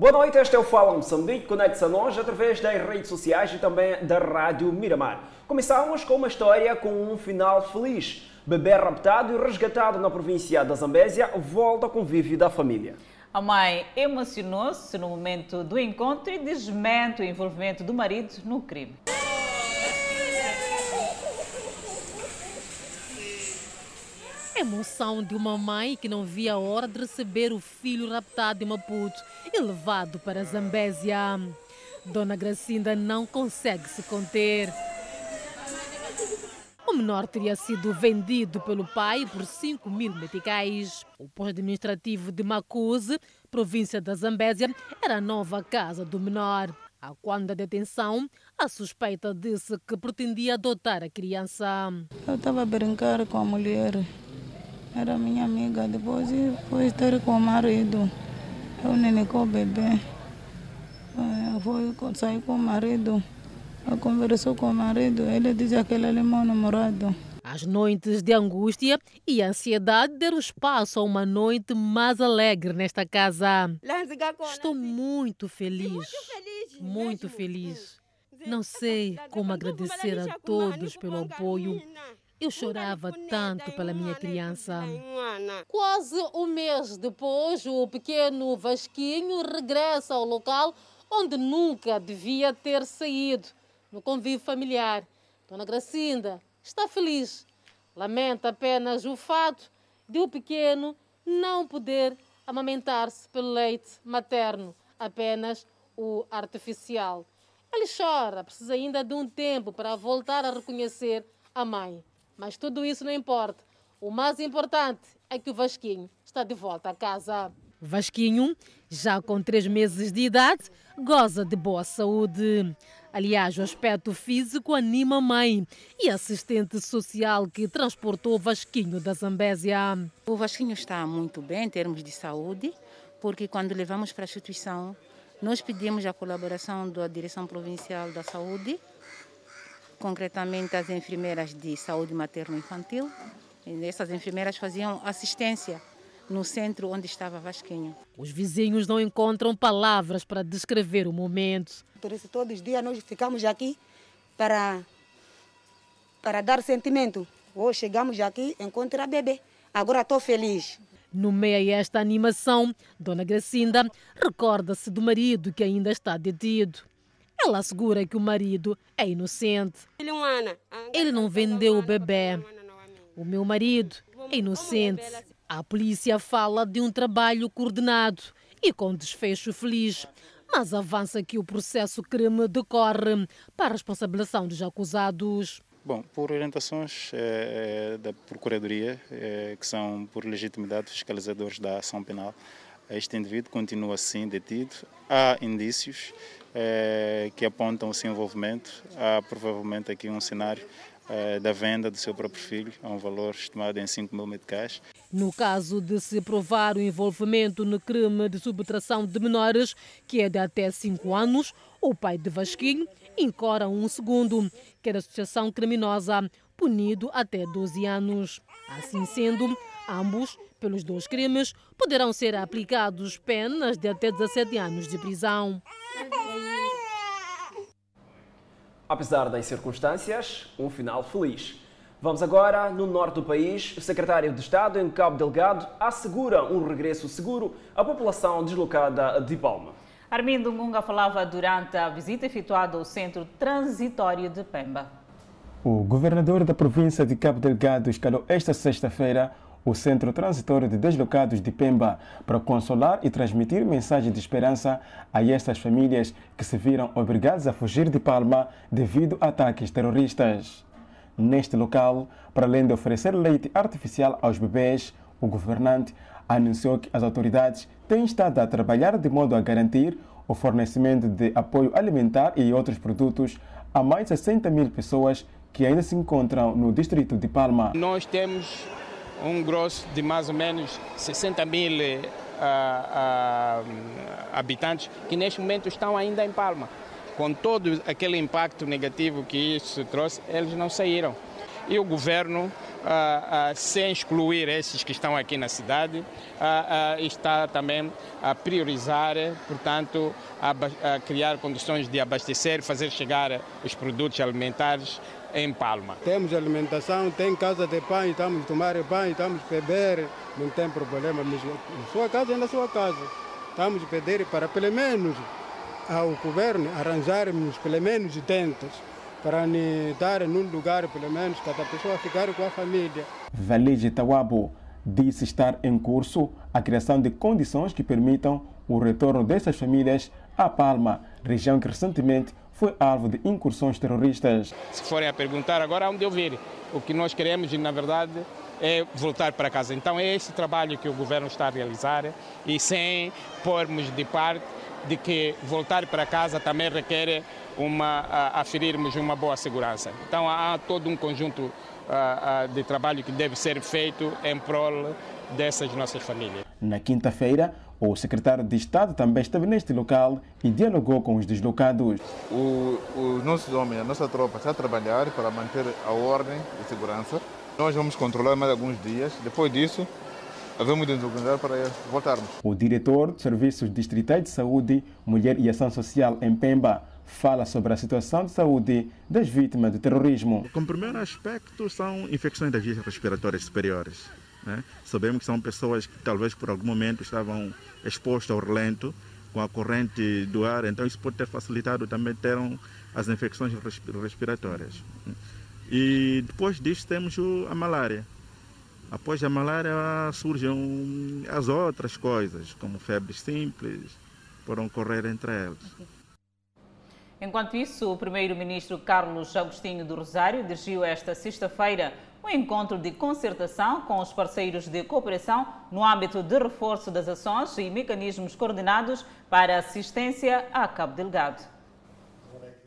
Boa noite, este é o Fala Moçambique. Conecte-se a nós através das redes sociais e também da Rádio Miramar. Começamos com uma história com um final feliz. Bebê raptado e resgatado na província da Zambésia volta ao convívio da família. A mãe emocionou-se no momento do encontro e desmente o envolvimento do marido no crime. Emoção de uma mãe que não via a hora de receber o filho raptado em Maputo e levado para Zambésia. Dona Gracinda não consegue se conter. O menor teria sido vendido pelo pai por 5 mil meticais. O posto administrativo de Macuse, província da Zambésia, era a nova casa do menor. A quando da detenção, a suspeita disse que pretendia adotar a criança. Eu estava a brincar com a mulher era minha amiga. Depois foi estar com o marido. Eu nem com o bebê. Eu fui sair com o marido. Eu conversou com o marido. Ele disse que ele é meu namorado. As noites de angústia e ansiedade deram espaço a uma noite mais alegre nesta casa. Estou muito feliz. Muito feliz. Não sei como agradecer a todos pelo apoio eu chorava tanto pela minha criança. Quase um mês depois, o pequeno Vasquinho regressa ao local onde nunca devia ter saído, no convívio familiar. Dona Gracinda está feliz. Lamenta apenas o fato de o pequeno não poder amamentar-se pelo leite materno, apenas o artificial. Ele chora, precisa ainda de um tempo para voltar a reconhecer a mãe. Mas tudo isso não importa. O mais importante é que o Vasquinho está de volta a casa. Vasquinho, já com três meses de idade, goza de boa saúde. Aliás, o aspecto físico anima a mãe e a assistente social que transportou o Vasquinho da Zambésia. O Vasquinho está muito bem em termos de saúde, porque quando levamos para a instituição, nós pedimos a colaboração da Direção Provincial da Saúde concretamente as enfermeiras de saúde materno-infantil. Essas enfermeiras faziam assistência no centro onde estava Vasquinho. Os vizinhos não encontram palavras para descrever o momento. Por isso, todos os dias nós ficamos aqui para, para dar sentimento. Hoje chegamos aqui, encontrar bebê. Agora estou feliz. No meio a esta animação, Dona Gracinda recorda-se do marido que ainda está detido. Ela assegura que o marido é inocente. Ele não vendeu o bebê. O meu marido é inocente. A polícia fala de um trabalho coordenado e com desfecho feliz, mas avança que o processo crime decorre para a responsabilização dos acusados. Bom, por orientações é, da Procuradoria, é, que são por legitimidade fiscalizadores da ação penal, este indivíduo continua assim detido. Há indícios é, que apontam o seu envolvimento. Há provavelmente aqui um cenário é, da venda do seu próprio filho a um valor estimado em 5 mil meticais. No caso de se provar o envolvimento no crime de subtração de menores, que é de até 5 anos, o pai de Vasquinho incora um segundo, que é associação criminosa, punido até 12 anos. Assim sendo, ambos, pelos dois crimes, poderão ser aplicados penas de até 17 anos de prisão. Apesar das circunstâncias, um final feliz. Vamos agora no norte do país. O secretário de Estado em Cabo Delgado assegura um regresso seguro à população deslocada de Palma. Armindo Munga falava durante a visita efetuada ao centro transitório de Pemba. O governador da província de Cabo Delgado escalou esta sexta-feira o Centro Transitório de Deslocados de Pemba para consolar e transmitir mensagem de esperança a estas famílias que se viram obrigadas a fugir de Palma devido a ataques terroristas. Neste local, para além de oferecer leite artificial aos bebês, o governante anunciou que as autoridades têm estado a trabalhar de modo a garantir o fornecimento de apoio alimentar e outros produtos a mais de 60 mil pessoas que ainda se encontram no distrito de Palma. Nós temos um grosso de mais ou menos 60 mil uh, habitantes que neste momento estão ainda em Palma. Com todo aquele impacto negativo que isso trouxe, eles não saíram. e o governo, sem excluir esses que estão aqui na cidade, está também a priorizar, portanto, a, a criar condições de abastecer, fazer chegar os produtos alimentares em Palma. Temos alimentação, tem casa de pão, estamos a tomar pão, estamos a beber, não tem problema. Mas na sua casa é na sua casa. Estamos a pedir para pelo menos ao governo arranjarmos pelo menos tentas para nos dar num lugar, pelo menos, cada pessoa ficar com a família. Valide Tawabo disse estar em curso a criação de condições que permitam o retorno dessas famílias à Palma, região que recentemente foi alvo de incursões terroristas. Se forem a perguntar agora onde eu vir, o que nós queremos, na verdade, é voltar para casa. Então é esse trabalho que o governo está a realizar e sem pormos de parte de que voltar para casa também requer uma, a, aferirmos uma boa segurança. Então há todo um conjunto a, a, de trabalho que deve ser feito em prol dessas nossas famílias. Na quinta-feira, o secretário de Estado também esteve neste local e dialogou com os deslocados. O, os nossos homens, a nossa tropa está a trabalhar para manter a ordem e segurança. Nós vamos controlar mais alguns dias. Depois disso, vamos nos organizar para voltarmos. O diretor de Serviços Distritais de Saúde, Mulher e Ação Social em Pemba fala sobre a situação de saúde das vítimas do terrorismo. Como primeiro aspecto são infecções das vias respiratórias superiores. Né? Sabemos que são pessoas que talvez por algum momento estavam expostas ao relento com a corrente do ar, então isso pode ter facilitado também terem as infecções respiratórias. E depois disso temos a malária. Após a malária surgem as outras coisas, como febres simples, podem ocorrer entre elas. Enquanto isso, o primeiro-ministro Carlos Agostinho do Rosário dirigiu esta sexta-feira um encontro de concertação com os parceiros de cooperação no âmbito de reforço das ações e mecanismos coordenados para assistência a Cabo Delgado.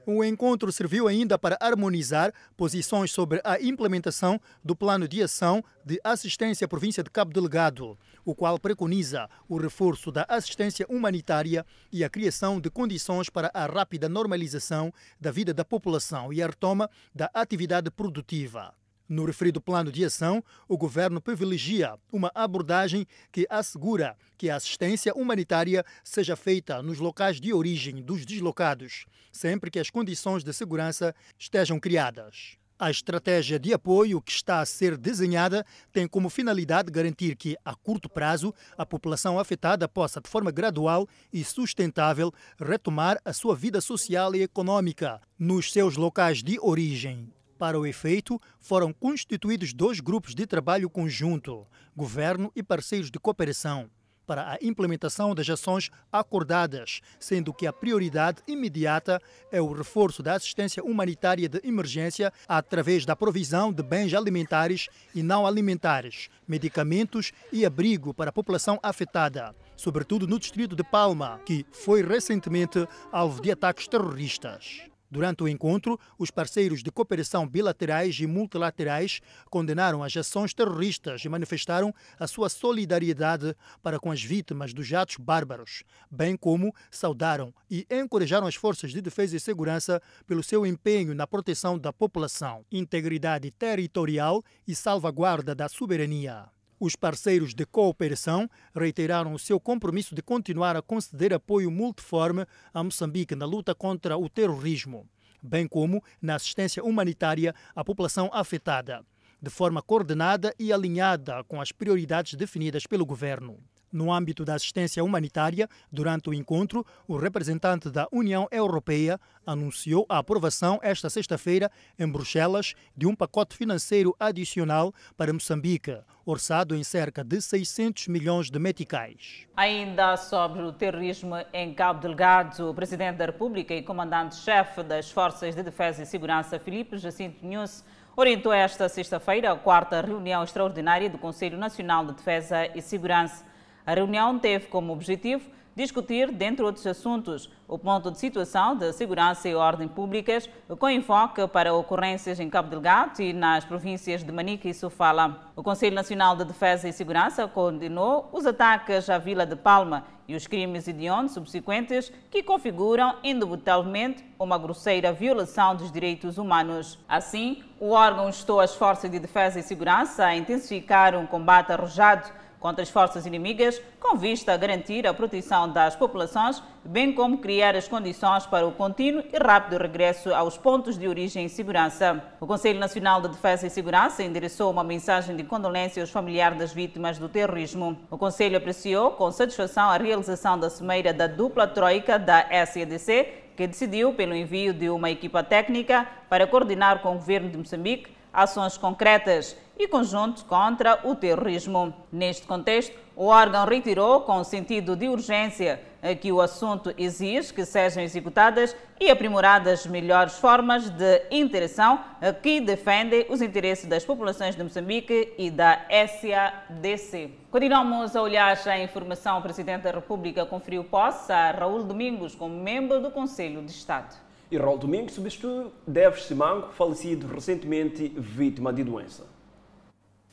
O encontro serviu ainda para harmonizar posições sobre a implementação do Plano de Ação de Assistência à Província de Cabo Delgado, o qual preconiza o reforço da assistência humanitária e a criação de condições para a rápida normalização da vida da população e a retoma da atividade produtiva. No referido plano de ação, o governo privilegia uma abordagem que assegura que a assistência humanitária seja feita nos locais de origem dos deslocados, sempre que as condições de segurança estejam criadas. A estratégia de apoio que está a ser desenhada tem como finalidade garantir que, a curto prazo, a população afetada possa, de forma gradual e sustentável, retomar a sua vida social e econômica nos seus locais de origem. Para o efeito, foram constituídos dois grupos de trabalho conjunto, governo e parceiros de cooperação, para a implementação das ações acordadas, sendo que a prioridade imediata é o reforço da assistência humanitária de emergência através da provisão de bens alimentares e não alimentares, medicamentos e abrigo para a população afetada, sobretudo no distrito de Palma, que foi recentemente alvo de ataques terroristas. Durante o encontro, os parceiros de cooperação bilaterais e multilaterais condenaram as ações terroristas e manifestaram a sua solidariedade para com as vítimas dos atos bárbaros, bem como saudaram e encorajaram as forças de defesa e segurança pelo seu empenho na proteção da população, integridade territorial e salvaguarda da soberania. Os parceiros de cooperação reiteraram o seu compromisso de continuar a conceder apoio multiforme a Moçambique na luta contra o terrorismo, bem como na assistência humanitária à população afetada, de forma coordenada e alinhada com as prioridades definidas pelo governo. No âmbito da assistência humanitária, durante o encontro, o representante da União Europeia anunciou a aprovação esta sexta-feira em Bruxelas de um pacote financeiro adicional para Moçambique, orçado em cerca de 600 milhões de meticais. Ainda sobre o terrorismo em Cabo Delgado, o Presidente da República e Comandante-Chefe das Forças de Defesa e Segurança, Filipe Jacinto Nunes, orientou esta sexta-feira a quarta reunião extraordinária do Conselho Nacional de Defesa e Segurança. A reunião teve como objetivo discutir, dentre outros assuntos, o ponto de situação de segurança e ordem públicas, com enfoque para ocorrências em Cabo Delgado e nas províncias de Manica e Sofala. O Conselho Nacional de Defesa e Segurança condenou os ataques à Vila de Palma e os crimes hediondos subsequentes que configuram indubitavelmente uma grosseira violação dos direitos humanos. Assim, o órgão instou as forças de defesa e segurança a intensificar um combate arrojado contra as forças inimigas, com vista a garantir a proteção das populações, bem como criar as condições para o contínuo e rápido regresso aos pontos de origem e segurança. O Conselho Nacional de Defesa e Segurança endereçou uma mensagem de condolência aos familiares das vítimas do terrorismo. O Conselho apreciou com satisfação a realização da cimeira da dupla troika da SEDC, que decidiu pelo envio de uma equipa técnica para coordenar com o governo de Moçambique ações concretas e conjuntos contra o terrorismo. Neste contexto, o órgão retirou, com sentido de urgência, que o assunto exige que sejam executadas e aprimoradas melhores formas de interação que defendem os interesses das populações de Moçambique e da SADC. Continuamos a olhar a informação. O Presidente da República conferiu posse a Raul Domingos como membro do Conselho de Estado. E Raul Domingos substitui Deves Simango, falecido recentemente vítima de doença.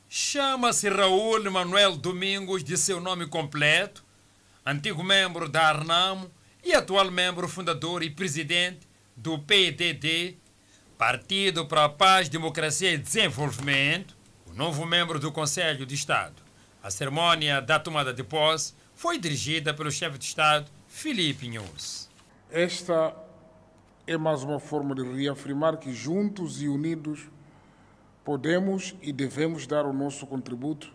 Chama-se Raul Manuel Domingos de seu nome completo, antigo membro da Arnamo e atual membro fundador e presidente do PDD, Partido para a Paz, Democracia e Desenvolvimento, o novo membro do Conselho de Estado. A cerimônia da tomada de posse foi dirigida pelo chefe de Estado, Felipe Nunes. Esta é mais uma forma de reafirmar que juntos e unidos podemos e devemos dar o nosso contributo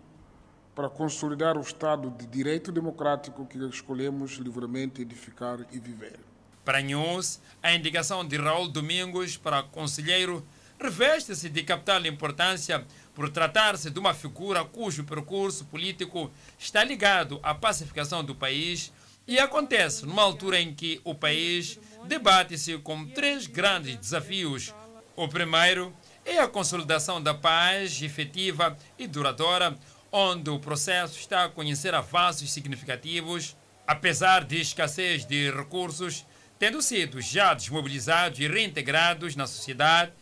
para consolidar o Estado de direito democrático que escolhemos livremente edificar e viver. Para News, a indicação de Raul Domingos para conselheiro reveste-se de capital importância por tratar-se de uma figura cujo percurso político está ligado à pacificação do país e acontece numa altura em que o país debate-se com três grandes desafios. O primeiro é a consolidação da paz efetiva e duradoura, onde o processo está a conhecer avanços significativos, apesar de escassez de recursos, tendo sido já desmobilizados e reintegrados na sociedade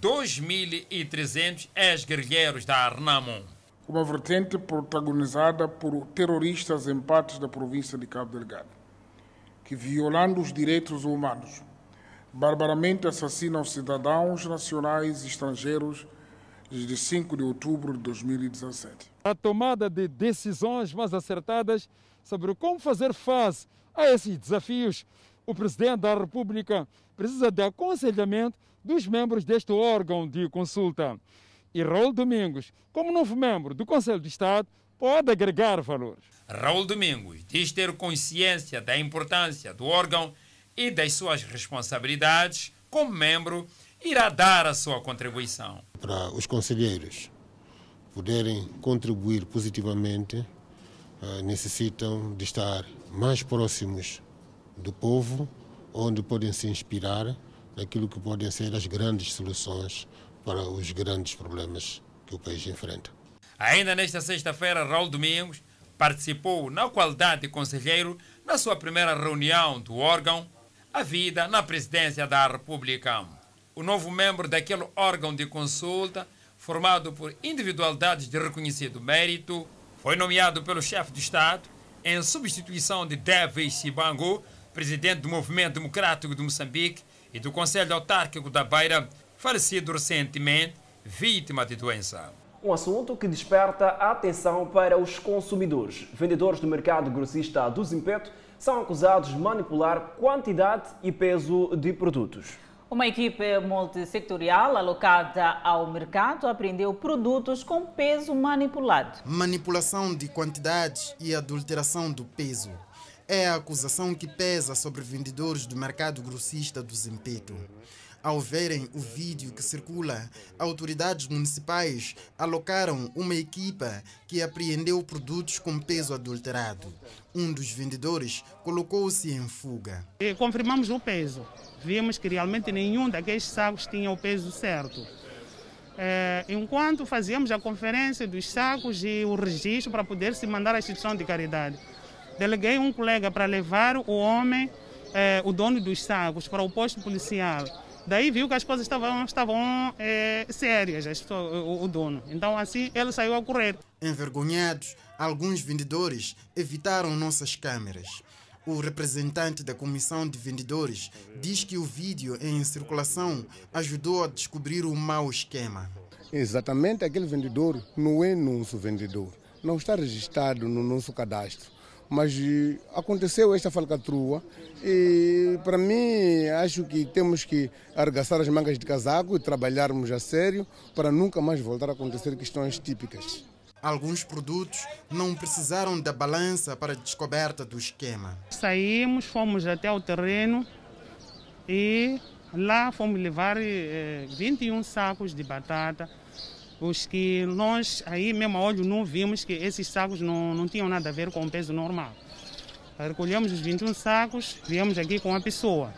2.300 ex-guerrilheiros da Arnamon. Uma vertente protagonizada por terroristas em partes da província de Cabo Delgado, que, violando os direitos humanos, barbaramente assassinam cidadãos nacionais e estrangeiros desde 5 de outubro de 2017. A tomada de decisões mais acertadas sobre como fazer face a esses desafios, o Presidente da República precisa de aconselhamento dos membros deste órgão de consulta. E Raul Domingos, como novo membro do Conselho de Estado, pode agregar valores. Raul Domingos diz ter consciência da importância do órgão e das suas responsabilidades como membro, irá dar a sua contribuição. Para os conselheiros poderem contribuir positivamente, necessitam de estar mais próximos do povo, onde podem se inspirar naquilo que podem ser as grandes soluções para os grandes problemas que o país enfrenta. Ainda nesta sexta-feira, Raul Domingos participou, na qualidade de conselheiro, na sua primeira reunião do órgão, a vida na presidência da República. O novo membro daquele órgão de consulta, formado por individualidades de reconhecido mérito, foi nomeado pelo chefe de Estado em substituição de Davis Sibango, presidente do Movimento Democrático de Moçambique e do Conselho Autárquico da Beira, falecido recentemente, vítima de doença. Um assunto que desperta a atenção para os consumidores. Vendedores do mercado grossista do Zimpeto são acusados de manipular quantidade e peso de produtos. Uma equipe multissectorial alocada ao mercado apreendeu produtos com peso manipulado. Manipulação de quantidades e adulteração do peso é a acusação que pesa sobre vendedores do mercado grossista do Zimpeto. Ao verem o vídeo que circula, autoridades municipais alocaram uma equipa que apreendeu produtos com peso adulterado. Um dos vendedores colocou-se em fuga. E confirmamos o peso. Vimos que realmente nenhum daqueles sacos tinha o peso certo. É, enquanto fazíamos a conferência dos sacos e o registro para poder se mandar à instituição de caridade, deleguei um colega para levar o homem, é, o dono dos sacos, para o posto policial Daí viu que as coisas estavam, estavam é, sérias, o, o dono. Então assim ele saiu a correr. Envergonhados, alguns vendedores evitaram nossas câmeras. O representante da comissão de vendedores diz que o vídeo em circulação ajudou a descobrir o mau esquema. Exatamente, aquele vendedor não é nosso vendedor, não está registrado no nosso cadastro. Mas eh, aconteceu esta falcatrua e, para mim, acho que temos que arregaçar as mangas de casaco e trabalharmos a sério para nunca mais voltar a acontecer questões típicas. Alguns produtos não precisaram da balança para a descoberta do esquema. Saímos, fomos até o terreno e lá fomos levar eh, 21 sacos de batata, os que nós aí mesmo a olho não vimos que esses sacos não, não tinham nada a ver com o peso normal. Recolhemos os 21 sacos, viemos aqui com a pessoa.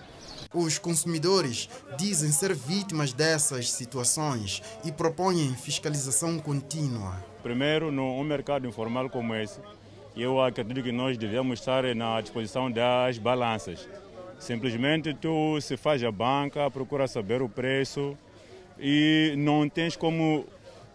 Os consumidores dizem ser vítimas dessas situações e propõem fiscalização contínua. Primeiro, num mercado informal como esse, eu acredito que nós devemos estar na disposição das balanças. Simplesmente tu se faz a banca, procura saber o preço e não tens como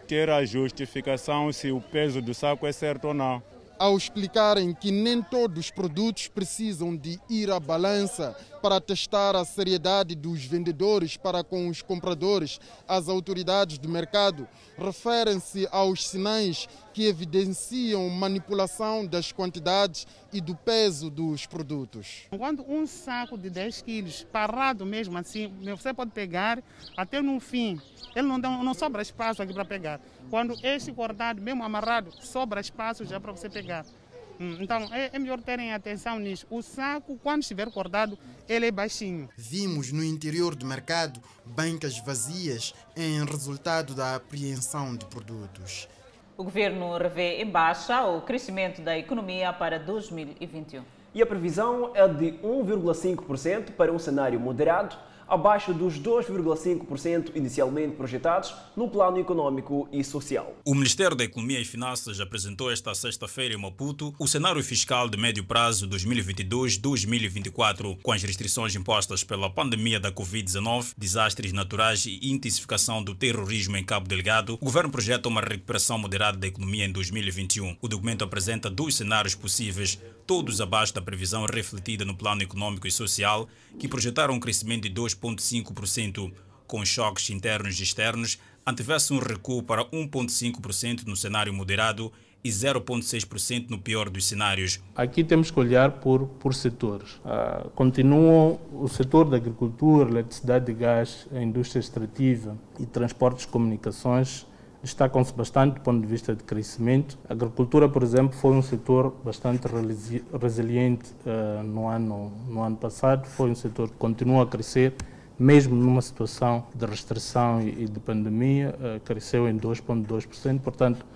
ter a justificação se o peso do saco é certo ou não. Ao explicarem que nem todos os produtos precisam de ir à balança para testar a seriedade dos vendedores para com os compradores, as autoridades do mercado referem-se aos sinais que evidenciam manipulação das quantidades e do peso dos produtos. Quando um saco de 10 quilos parado mesmo assim, você pode pegar até no fim, ele não, dá, não sobra espaço aqui para pegar. Quando este cortado, mesmo amarrado, sobra espaço já para você pegar. Hum, então é, é, melhor terem atenção nisso. O saco, quando estiver cortado, ele é baixinho. Vimos no interior do mercado bancas vazias em resultado da apreensão de produtos. O governo revê em baixa o crescimento da economia para 2021. E a previsão é de 1,5% para um cenário moderado abaixo dos 2,5% inicialmente projetados no plano econômico e social. O Ministério da Economia e Finanças apresentou esta sexta-feira em Maputo o cenário fiscal de médio prazo 2022-2024, com as restrições impostas pela pandemia da Covid-19, desastres naturais e intensificação do terrorismo em Cabo Delgado. O governo projeta uma recuperação moderada da economia em 2021. O documento apresenta dois cenários possíveis, todos abaixo da previsão refletida no plano econômico e social, que projetaram um crescimento de 2 2,5%. Com choques internos e externos, antevesse um recuo para 1,5% no cenário moderado e 0,6% no pior dos cenários. Aqui temos que olhar por, por setores. Uh, continuam o setor da agricultura, eletricidade e gás, a indústria extrativa e transportes e comunicações destacam-se bastante do ponto de vista de crescimento. A agricultura, por exemplo, foi um setor bastante resiliente uh, no, ano, no ano passado, foi um setor que continua a crescer, mesmo numa situação de restrição e, de pandemia, uh, cresceu em 2,2%, portanto,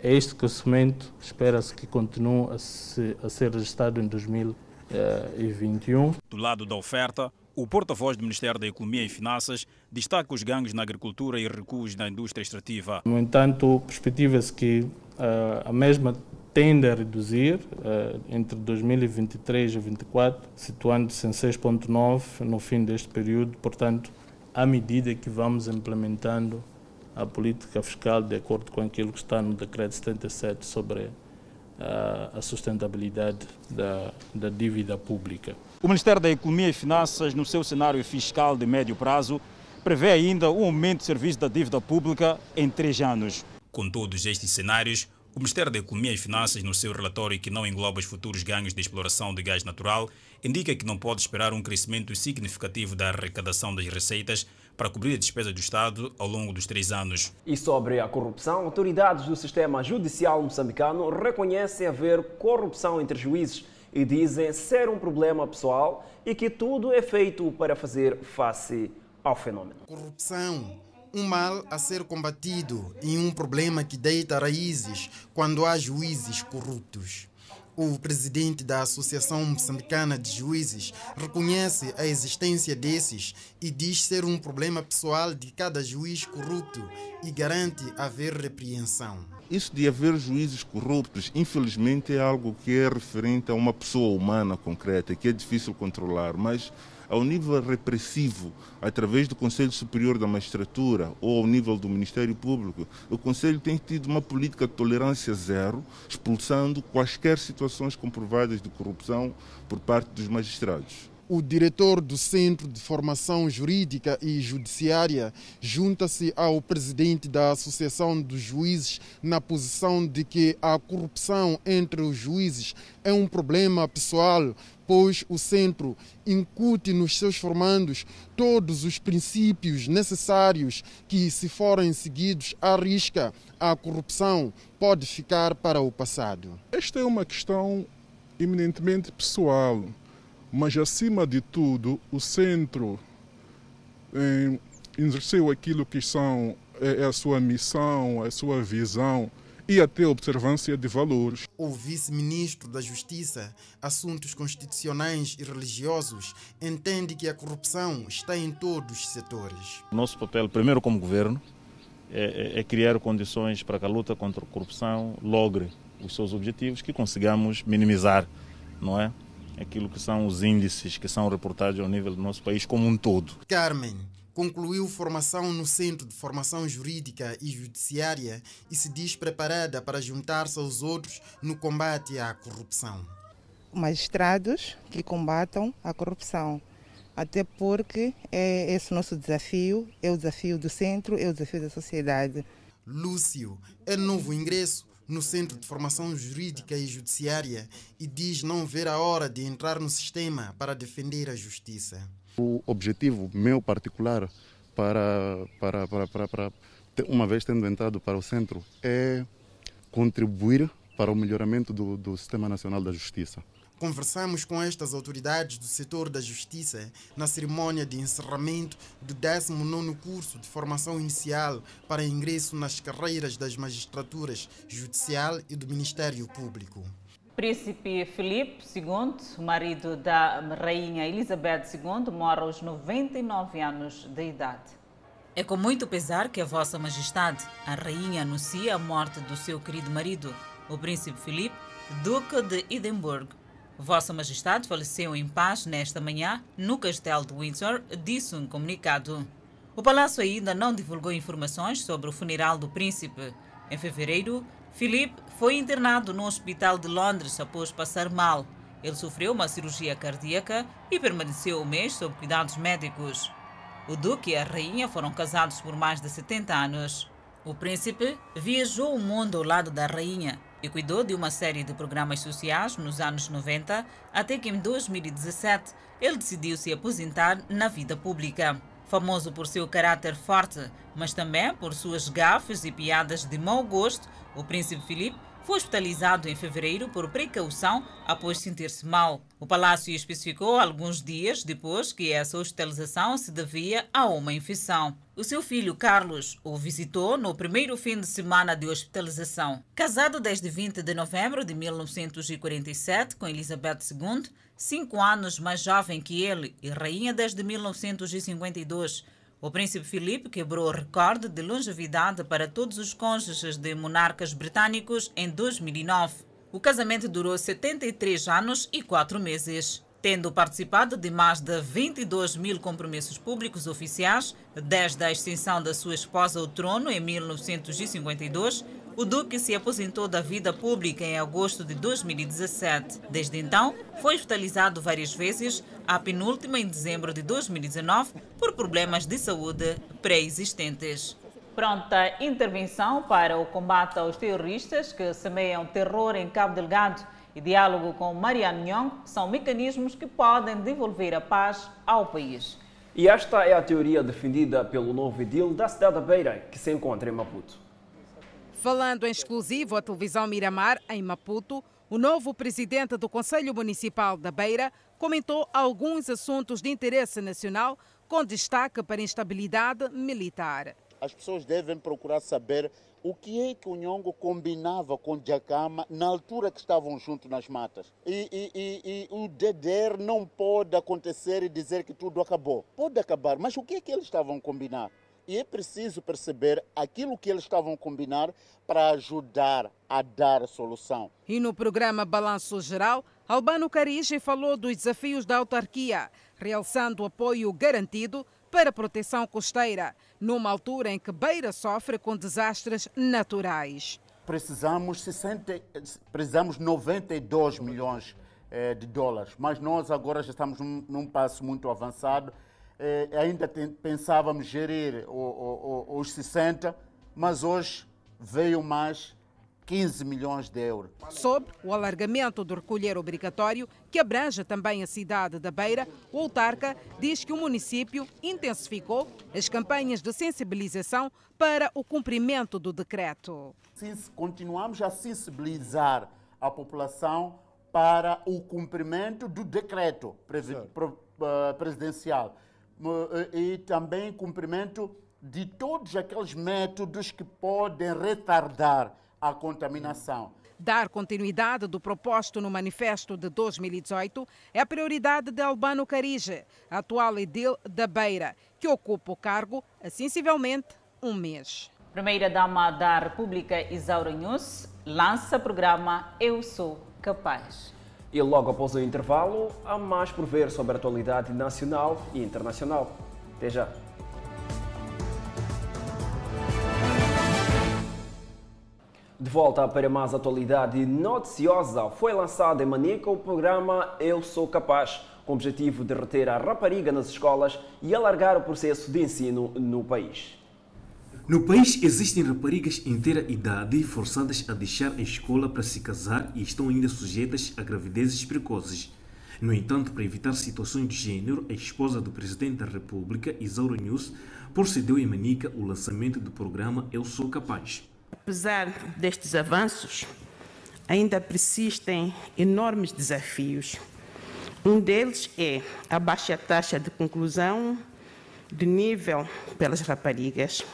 é este crescimento espera-se que continue a, se, a ser registrado em 2021. Do lado da oferta, o porta-voz do Ministério da Economia e Finanças destaca os ganhos na agricultura e recuos na indústria extrativa. No entanto, perspectiva-se que uh, a mesma tende a reduzir uh, entre 2023 e 2024, situando-se em 6,9 no fim deste período. Portanto, à medida que vamos implementando a política fiscal de acordo com aquilo que está no Decreto 77 sobre uh, a sustentabilidade da, da dívida pública. O Ministério da Economia e Finanças, no seu cenário fiscal de médio prazo, prevê ainda um aumento de serviço da dívida pública em três anos. Com todos estes cenários, o Ministério da Economia e Finanças, no seu relatório que não engloba os futuros ganhos de exploração de gás natural, indica que não pode esperar um crescimento significativo da arrecadação das receitas para cobrir a despesa do Estado ao longo dos três anos. E sobre a corrupção, autoridades do sistema judicial moçambicano reconhecem haver corrupção entre juízes e dizem ser um problema pessoal e que tudo é feito para fazer face ao fenômeno. Corrupção, um mal a ser combatido e um problema que deita raízes quando há juízes corruptos. O presidente da Associação Moçambicana de Juízes reconhece a existência desses e diz ser um problema pessoal de cada juiz corrupto e garante haver repreensão. Isso de haver juízes corruptos, infelizmente, é algo que é referente a uma pessoa humana concreta, que é difícil controlar, mas ao nível repressivo, através do Conselho Superior da Magistratura ou ao nível do Ministério Público, o Conselho tem tido uma política de tolerância zero, expulsando quaisquer situações comprovadas de corrupção por parte dos magistrados. O diretor do Centro de Formação Jurídica e Judiciária junta-se ao presidente da Associação dos Juízes na posição de que a corrupção entre os juízes é um problema pessoal, pois o centro incute nos seus formandos todos os princípios necessários que, se forem seguidos à risca, a corrupção pode ficar para o passado. Esta é uma questão eminentemente pessoal mas acima de tudo o centro eh, exerceu aquilo que são é, é a sua missão, a sua visão e até a observância de valores. O vice-ministro da Justiça, Assuntos Constitucionais e Religiosos, entende que a corrupção está em todos os setores. Nosso papel, primeiro como governo, é, é, é criar condições para que a luta contra a corrupção logre os seus objetivos, que consigamos minimizar, não é? Aquilo que são os índices que são reportados ao nível do nosso país como um todo. Carmen concluiu formação no Centro de Formação Jurídica e Judiciária e se diz preparada para juntar-se aos outros no combate à corrupção. Magistrados que combatam a corrupção, até porque é esse nosso desafio, é o desafio do centro, é o desafio da sociedade. Lúcio é novo ingresso no Centro de Formação Jurídica e Judiciária e diz não ver a hora de entrar no sistema para defender a justiça. O objetivo meu particular para, para, para, para, para uma vez tendo entrado para o centro é contribuir para o melhoramento do, do Sistema Nacional da Justiça. Conversamos com estas autoridades do setor da justiça na cerimônia de encerramento do 19º curso de formação inicial para ingresso nas carreiras das magistraturas judicial e do Ministério Público. Príncipe Felipe II, marido da rainha Elizabeth II, morre aos 99 anos de idade. É com muito pesar que a Vossa Majestade, a rainha, anuncia a morte do seu querido marido, o príncipe Felipe, Duque de Edimburgo, Vossa Majestade faleceu em paz nesta manhã no Castelo de Windsor, disse um comunicado. O palácio ainda não divulgou informações sobre o funeral do príncipe. Em fevereiro, Philip foi internado no hospital de Londres após passar mal. Ele sofreu uma cirurgia cardíaca e permaneceu um mês sob cuidados médicos. O duque e a rainha foram casados por mais de 70 anos. O príncipe viajou o mundo ao lado da rainha e cuidou de uma série de programas sociais nos anos 90, até que em 2017 ele decidiu se aposentar na vida pública. Famoso por seu caráter forte, mas também por suas gafes e piadas de mau gosto, o príncipe Filipe foi hospitalizado em fevereiro por precaução após sentir-se mal. O palácio especificou alguns dias depois que essa hospitalização se devia a uma infecção. O seu filho Carlos o visitou no primeiro fim de semana de hospitalização. Casado desde 20 de novembro de 1947 com Elizabeth II, cinco anos mais jovem que ele e rainha desde 1952. O príncipe Filipe quebrou o recorde de longevidade para todos os cônjuges de monarcas britânicos em 2009. O casamento durou 73 anos e 4 meses. Tendo participado de mais de 22 mil compromissos públicos oficiais, desde a extinção da sua esposa ao trono em 1952, o Duque se aposentou da vida pública em agosto de 2017. Desde então, foi hospitalizado várias vezes, a penúltima em dezembro de 2019, por problemas de saúde pré-existentes. Pronta intervenção para o combate aos terroristas que semeiam terror em Cabo Delgado e diálogo com Mariano Nhong são mecanismos que podem devolver a paz ao país. E esta é a teoria defendida pelo novo edil da cidade da Beira, que se encontra em Maputo. Falando em exclusivo à televisão Miramar, em Maputo, o novo presidente do Conselho Municipal da Beira comentou alguns assuntos de interesse nacional, com destaque para a instabilidade militar. As pessoas devem procurar saber o que é que o Nhongo combinava com Jacama na altura que estavam juntos nas matas. E, e, e, e, o DDR não pode acontecer e dizer que tudo acabou. Pode acabar, mas o que é que eles estavam a combinar? E é preciso perceber aquilo que eles estavam a combinar para ajudar a dar a solução. E no programa Balanço Geral, Albano Carige falou dos desafios da autarquia, realçando o apoio garantido para a proteção costeira, numa altura em que Beira sofre com desastres naturais. Precisamos, 60, precisamos 92 milhões eh, de dólares, mas nós agora já estamos num, num passo muito avançado. Eh, ainda pensávamos gerir os 60, mas hoje veio mais 15 milhões de euros. Sobre o alargamento do recolher obrigatório, que abrange também a cidade da Beira, o autarca diz que o município intensificou as campanhas de sensibilização para o cumprimento do decreto. Continuamos a sensibilizar a população para o cumprimento do decreto eh, presidencial eh, e também cumprimento de todos aqueles métodos que podem retardar a contaminação. Dar continuidade do proposto no manifesto de 2018 é a prioridade de Albano Carige, atual edil da Beira, que ocupa o cargo há sensivelmente um mês. Primeira-Dama da República, Isaura Nunes, lança programa Eu Sou Capaz. E logo após o intervalo, há mais por ver sobre a atualidade nacional e internacional. Até já! De volta para mais atualidade noticiosa, foi lançado em Manica o programa Eu Sou Capaz, com o objetivo de reter a rapariga nas escolas e alargar o processo de ensino no país. No país existem raparigas ter idade forçadas a deixar a escola para se casar e estão ainda sujeitas a gravidezes precoces. No entanto, para evitar situações de gênero, a esposa do presidente da República, Isaura News, procedeu em Manica o lançamento do programa Eu Sou Capaz. Apesar destes avanços, ainda persistem enormes desafios. Um deles é a baixa taxa de conclusão de nível pelas raparigas.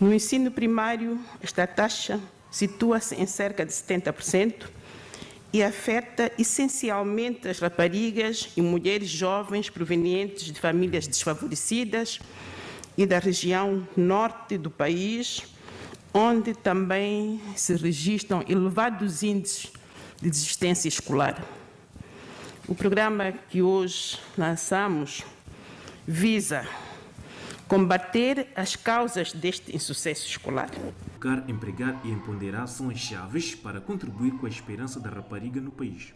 No ensino primário, esta taxa situa-se em cerca de 70% e afeta essencialmente as raparigas e mulheres jovens provenientes de famílias desfavorecidas e da região norte do país, onde também se registram elevados índices de desistência escolar. O programa que hoje lançamos visa combater as causas deste insucesso escolar. Educar, empregar e empoderar são as chaves para contribuir com a esperança da rapariga no país.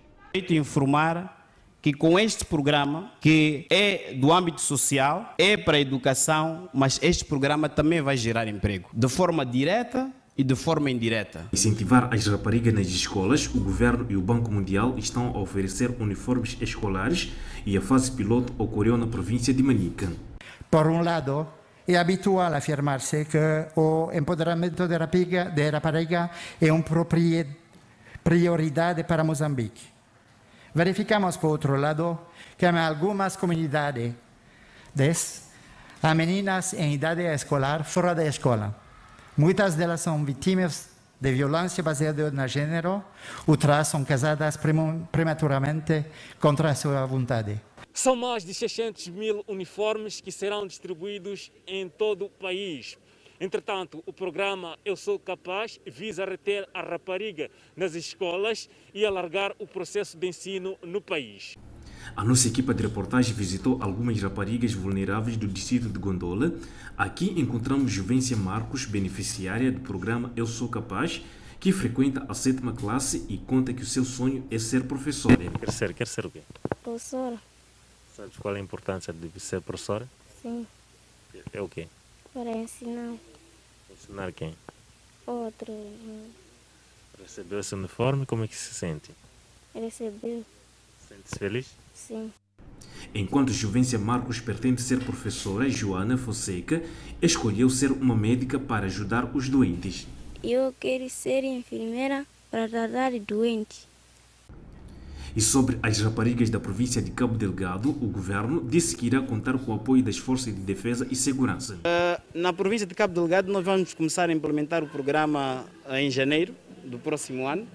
Informar que com este programa, que é do âmbito social, é para a educação, mas este programa também vai gerar emprego, de forma direta e de forma indireta. Incentivar as raparigas nas escolas, o governo e o Banco Mundial estão a oferecer uniformes escolares e a fase piloto ocorreu na província de Manica. Por um lado, é habitual afirmar-se que o empoderamento da rapariga, da rapariga é uma prioridade para Moçambique. Verificamos, por outro lado, que em algumas comunidades há meninas em idade escolar fora da escola. Muitas delas são vítimas de violência baseada no gênero, outras são casadas prematuramente contra a sua vontade. São mais de 600 mil uniformes que serão distribuídos em todo o país. Entretanto, o programa Eu Sou Capaz visa reter a rapariga nas escolas e alargar o processo de ensino no país. A nossa equipa de reportagem visitou algumas raparigas vulneráveis do distrito de Gondola. Aqui encontramos Juvência Marcos, beneficiária do programa Eu Sou Capaz, que frequenta a sétima classe e conta que o seu sonho é ser professora. Quer ser, quer ser o quê? Professora. Sabes qual é a importância de ser professora? Sim. É o quê? Para ensinar. Ensinar quem? Outro. Recebeu esse uniforme, como é que se sente? Recebeu. Sente-se feliz? Sim. Enquanto Juvência Marcos pretende ser professora, Joana Fonseca escolheu ser uma médica para ajudar os doentes. Eu quero ser enfermeira para tratar doentes. E sobre as raparigas da província de Cabo Delgado, o governo disse que irá contar com o apoio das forças de defesa e segurança. Uh, na província de Cabo Delgado, nós vamos começar a implementar o programa em janeiro do próximo ano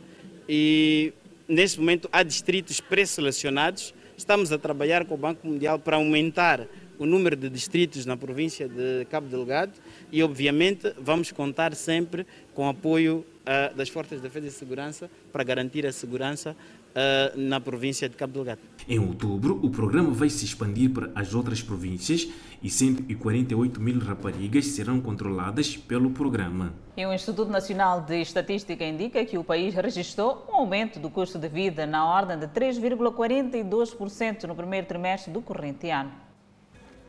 e neste momento há distritos pré-selecionados. Estamos a trabalhar com o Banco Mundial para aumentar o número de distritos na província de Cabo Delgado e, obviamente, vamos contar sempre com o apoio uh, das Forças de Defesa e Segurança para garantir a segurança uh, na província de Cabo Delgado. Em outubro, o programa vai se expandir para as outras províncias e 148 mil raparigas serão controladas pelo programa. E o Instituto Nacional de Estatística indica que o país registrou um aumento do custo de vida na ordem de 3,42% no primeiro trimestre do corrente ano.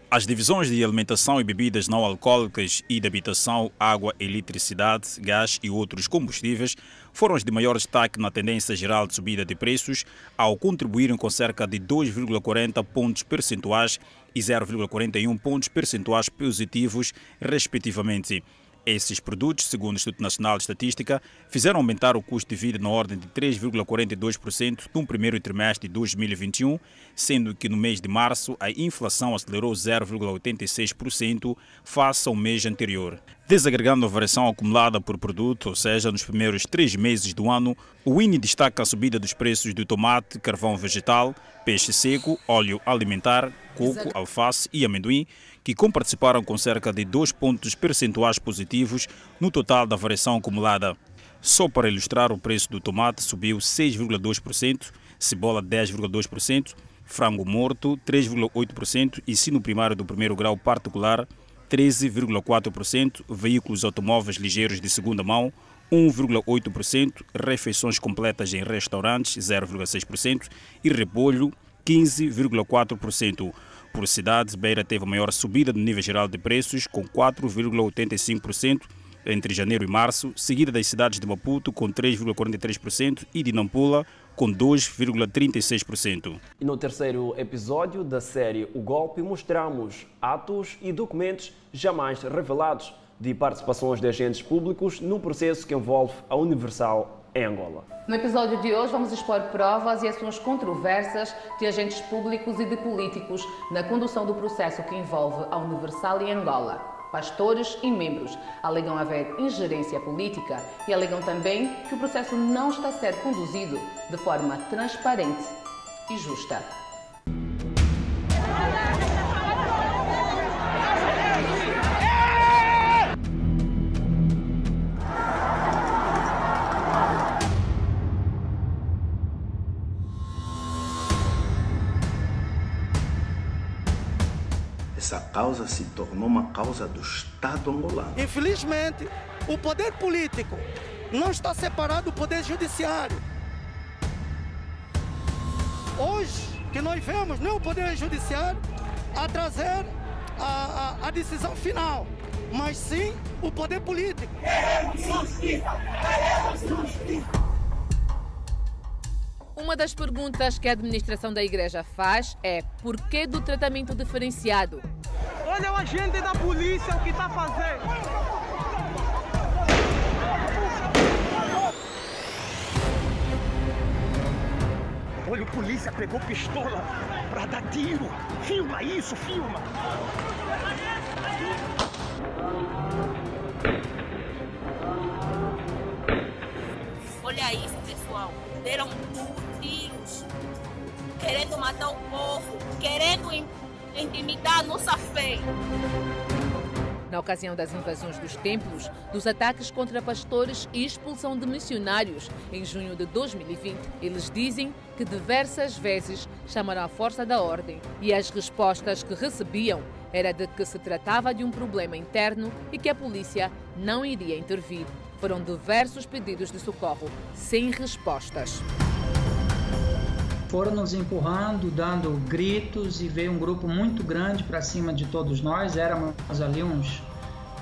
As divisões de alimentação e bebidas não alcoólicas e de habitação, água, eletricidade, gás e outros combustíveis foram as de maior destaque na tendência geral de subida de preços, ao contribuírem com cerca de 2,40 pontos percentuais e 0,41 pontos percentuais positivos, respectivamente. Esses produtos, segundo o Instituto Nacional de Estatística, fizeram aumentar o custo de vida na ordem de 3,42% no primeiro trimestre de 2021, sendo que no mês de março a inflação acelerou 0,86% face ao mês anterior. Desagregando a variação acumulada por produto, ou seja, nos primeiros três meses do ano, o INE destaca a subida dos preços do tomate, carvão vegetal, peixe seco, óleo alimentar, coco, alface e amendoim, que comparticiparam com cerca de 2 pontos percentuais positivos no total da variação acumulada. Só para ilustrar, o preço do tomate subiu 6,2%, cebola 10,2%, frango morto 3,8% e sino primário do primeiro grau particular 13,4%, veículos automóveis ligeiros de segunda mão 1,8%, refeições completas em restaurantes 0,6% e repolho 15,4%. Por cidades, Beira teve a maior subida no nível geral de preços, com 4,85% entre janeiro e março, seguida das cidades de Maputo, com 3,43% e de Nampula, com 2,36%. E no terceiro episódio da série O Golpe, mostramos atos e documentos jamais revelados de participações de agentes públicos no processo que envolve a Universal em Angola. No episódio de hoje vamos expor provas e ações controversas de agentes públicos e de políticos na condução do processo que envolve a Universal em Angola. Pastores e membros alegam haver ingerência política e alegam também que o processo não está a ser conduzido de forma transparente e justa. Causa se tornou uma causa do Estado angolano. Infelizmente, o poder político não está separado do poder judiciário. Hoje, que nós vemos não é o poder judiciário a trazer a, a, a decisão final, mas sim o poder político. Queremos justiça! Queremos justiça! Uma das perguntas que a administração da igreja faz é por que do tratamento diferenciado? Olha o agente da polícia o que está fazendo. Olha, o polícia pegou pistola para dar tiro. Filma isso, filma. Olha isso, pessoal. Deram tiros, querendo matar o povo, querendo intimidar a nossa fé. Na ocasião das invasões dos templos, dos ataques contra pastores e expulsão de missionários em junho de 2020, eles dizem que diversas vezes chamaram a força da ordem e as respostas que recebiam era de que se tratava de um problema interno e que a polícia não iria intervir. Foram diversos pedidos de socorro sem respostas foram nos empurrando, dando gritos e veio um grupo muito grande para cima de todos nós. Éramos ali uns,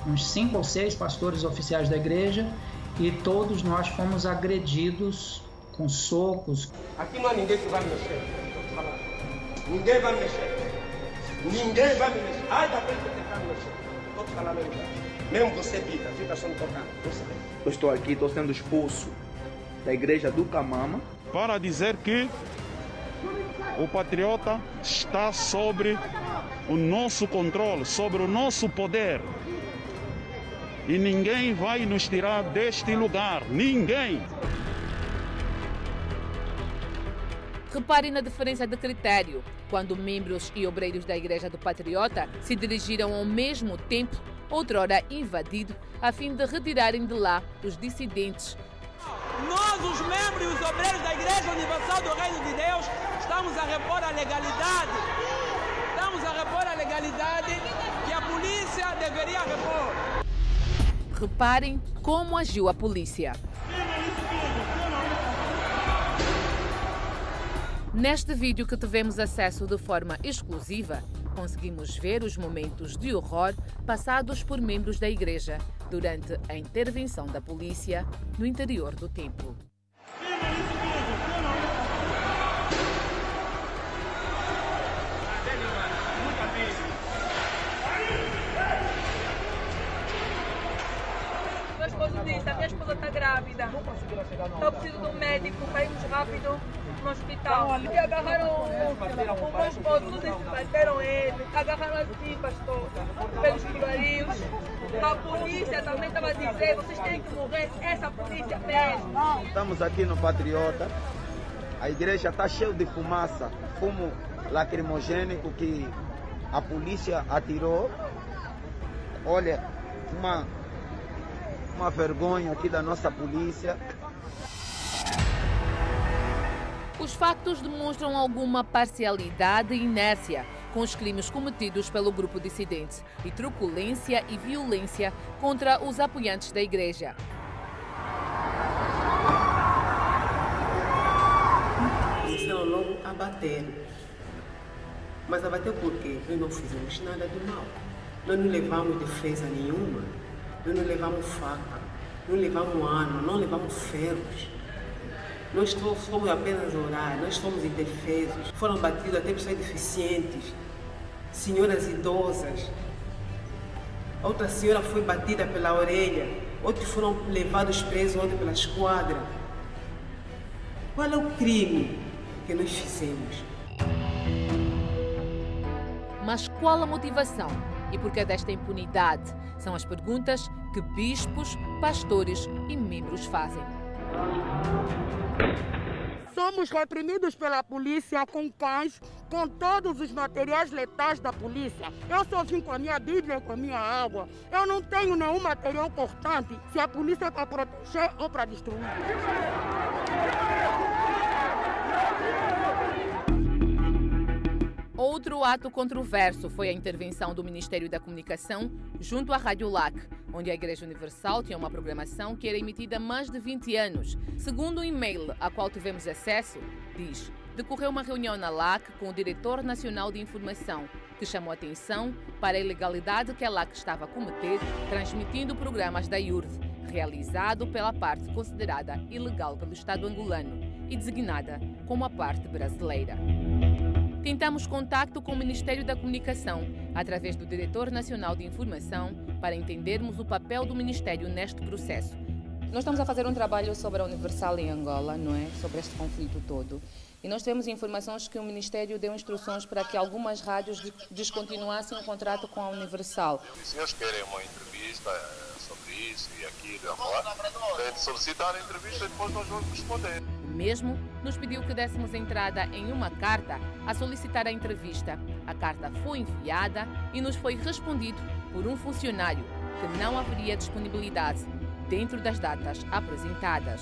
uns cinco ou seis pastores oficiais da igreja e todos nós fomos agredidos com socos. Aqui não há ninguém que vai mexer. Ninguém vai mexer. Ninguém vai mexer. Ai, da frente tentar mexer. Estou te falando Mesmo você, Pita, fica só me tocando. Eu estou aqui, estou sendo expulso da igreja do Camama. Para dizer que O patriota está sobre o nosso controle, sobre o nosso poder. E ninguém vai nos tirar deste lugar. Ninguém. Repare na diferença de critério quando membros e obreiros da Igreja do Patriota se dirigiram ao mesmo tempo, outrora invadido, a fim de retirarem de lá os dissidentes. Nós, os membros e os obreiros da Igreja Universal do Reino de Deus, estamos a repor a legalidade. Estamos a repor a legalidade que a polícia deveria repor. Reparem como agiu a polícia. Neste vídeo que tivemos acesso de forma exclusiva, conseguimos ver os momentos de horror passados por membros da igreja durante a intervenção da polícia no interior do templo. Disse, a minha esposa está grávida. Eu preciso de um médico para irmos rápido no hospital. E agarraram o, o meu esposo, não sei se bateram ele. Agarraram assim, pastor, pelos colarinhos. A polícia também estava a dizer, vocês têm que morrer, essa polícia mesmo. Estamos aqui no Patriota. A igreja está cheia de fumaça, fumo lacrimogênico que a polícia atirou. Olha, uma, uma vergonha aqui da nossa polícia. Os factos demonstram alguma parcialidade e inércia com os crimes cometidos pelo grupo dissidente e truculência e violência contra os apoiantes da igreja. Iniciaram logo a bater. Mas a bater por quê? Nós não fizemos nada de mal. Nós não levamos defesa nenhuma. Nós não levamos faca. Não levamos arma. Não levamos ferros. Nós fomos apenas orar. Nós fomos indefesos. Foram batidos até pessoas deficientes. Senhoras idosas. Outra senhora foi batida pela orelha. Outros foram levados presos ontem pela esquadra. Qual é o crime que nós fizemos? Mas qual a motivação e por que desta impunidade? São as perguntas que bispos, pastores e membros fazem. Somos reprimidos pela polícia com cães, com todos os materiais letais da polícia. Eu só vim com a minha Bíblia com a minha água. Eu não tenho nenhum material cortante se a polícia é para proteger ou para destruir. Outro ato controverso foi a intervenção do Ministério da Comunicação junto à Rádio LAC, onde a Igreja Universal tinha uma programação que era emitida há mais de 20 anos. Segundo o um e-mail a qual tivemos acesso, diz: decorreu uma reunião na LAC com o Diretor Nacional de Informação, que chamou atenção para a ilegalidade que a LAC estava a cometer, transmitindo programas da IURD, realizado pela parte considerada ilegal pelo Estado angolano e designada como a parte brasileira. Tentamos contato com o Ministério da Comunicação, através do Diretor Nacional de Informação, para entendermos o papel do Ministério neste processo. Nós estamos a fazer um trabalho sobre a Universal em Angola, não é? Sobre este conflito todo. E nós temos informações que o Ministério deu instruções para que algumas rádios descontinuassem o contrato com a Universal. Se senhores querem uma entrevista sobre isso e aquilo agora, tem de solicitar a entrevista e depois nós vamos responder. Mesmo nos pediu que dessemos entrada em uma carta a solicitar a entrevista. A carta foi enviada e nos foi respondido por um funcionário que não haveria disponibilidade dentro das datas apresentadas.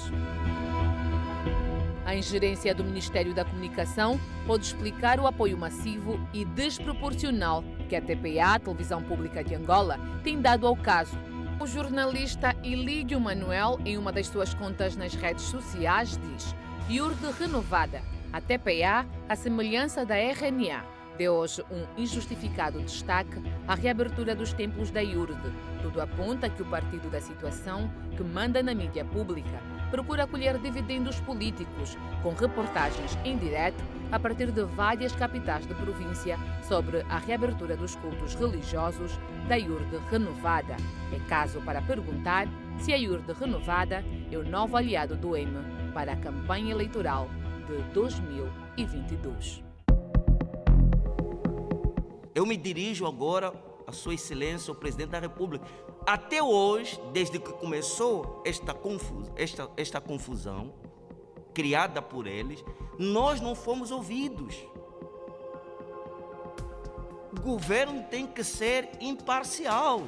A ingerência do Ministério da Comunicação pode explicar o apoio massivo e desproporcional que a TPA, a Televisão Pública de Angola, tem dado ao caso. O jornalista Ilídio Manuel, em uma das suas contas nas redes sociais, diz: IURD renovada. A TPA, a semelhança da RNA, deu hoje um injustificado destaque à reabertura dos templos da IURD. Tudo aponta que o partido da situação, que manda na mídia pública, procura colher dividendos políticos, com reportagens em direto a partir de várias capitais de província sobre a reabertura dos cultos religiosos da IURD renovada. É caso para perguntar se a IURD renovada é o novo aliado do M para a campanha eleitoral de 2022. Eu me dirijo agora a Sua Excelência, o Presidente da República. Até hoje, desde que começou esta, esta, esta confusão criada por eles, nós não fomos ouvidos. O governo tem que ser imparcial.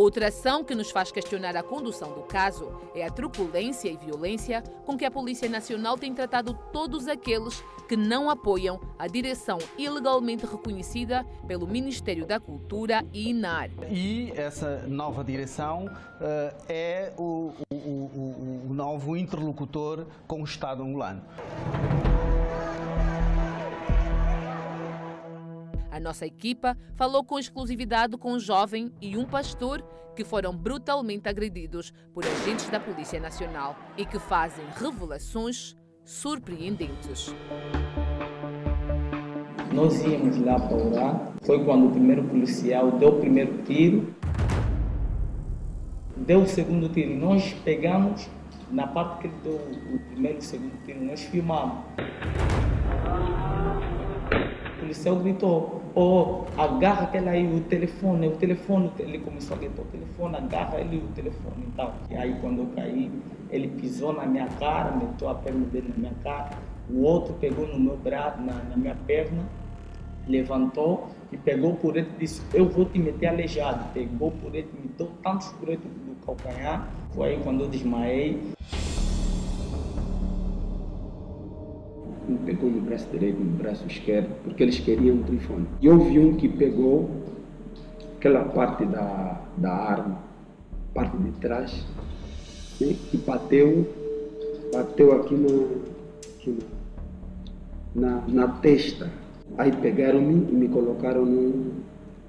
Outra ação que nos faz questionar a condução do caso é a truculência e violência com que a Polícia Nacional tem tratado todos aqueles que não apoiam a direção ilegalmente reconhecida pelo Ministério da Cultura e INAR. E essa nova direção uh, é o, o, o, o novo interlocutor com o Estado angolano. A nossa equipa falou com exclusividade com um jovem e um pastor que foram brutalmente agredidos por agentes da Polícia Nacional e que fazem revelações surpreendentes. Nós íamos lá para orar. Foi quando o primeiro policial deu o primeiro tiro, deu o segundo tiro. Nós pegamos, na parte que ele deu o primeiro e o segundo tiro, nós filmamos. O policial gritou: ou agarra aquela aí, o telefone, o telefone, ele começou a gritar o telefone, agarra ele o telefone e tal. E aí quando eu caí, ele pisou na minha cara, meteu a perna dele na minha cara, o outro pegou no meu braço, na, na minha perna, levantou e pegou por ele e disse, eu vou te meter aleijado. Pegou por ele, me deu tantos furetos do calcanhar, foi aí quando eu desmaiei. Um pegou no braço direito, no braço esquerdo, porque eles queriam um telefone. E houve um que pegou aquela parte da, da arma, parte de trás, né, e bateu, bateu aqui, na, aqui na, na testa. Aí pegaram-me e me colocaram no,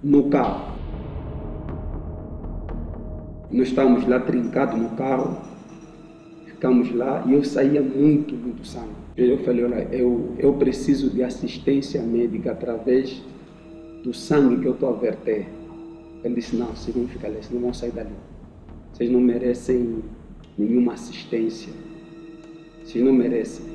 no carro. Nós estávamos lá trincados no carro, ficamos lá e eu saía muito, muito sangue. Eu falei, olha, eu, eu preciso de assistência médica através do sangue que eu estou a verter. Ele disse, não, vocês vão ficar ali, vocês não vão sair dali. Vocês não merecem nenhuma assistência. Vocês não merecem.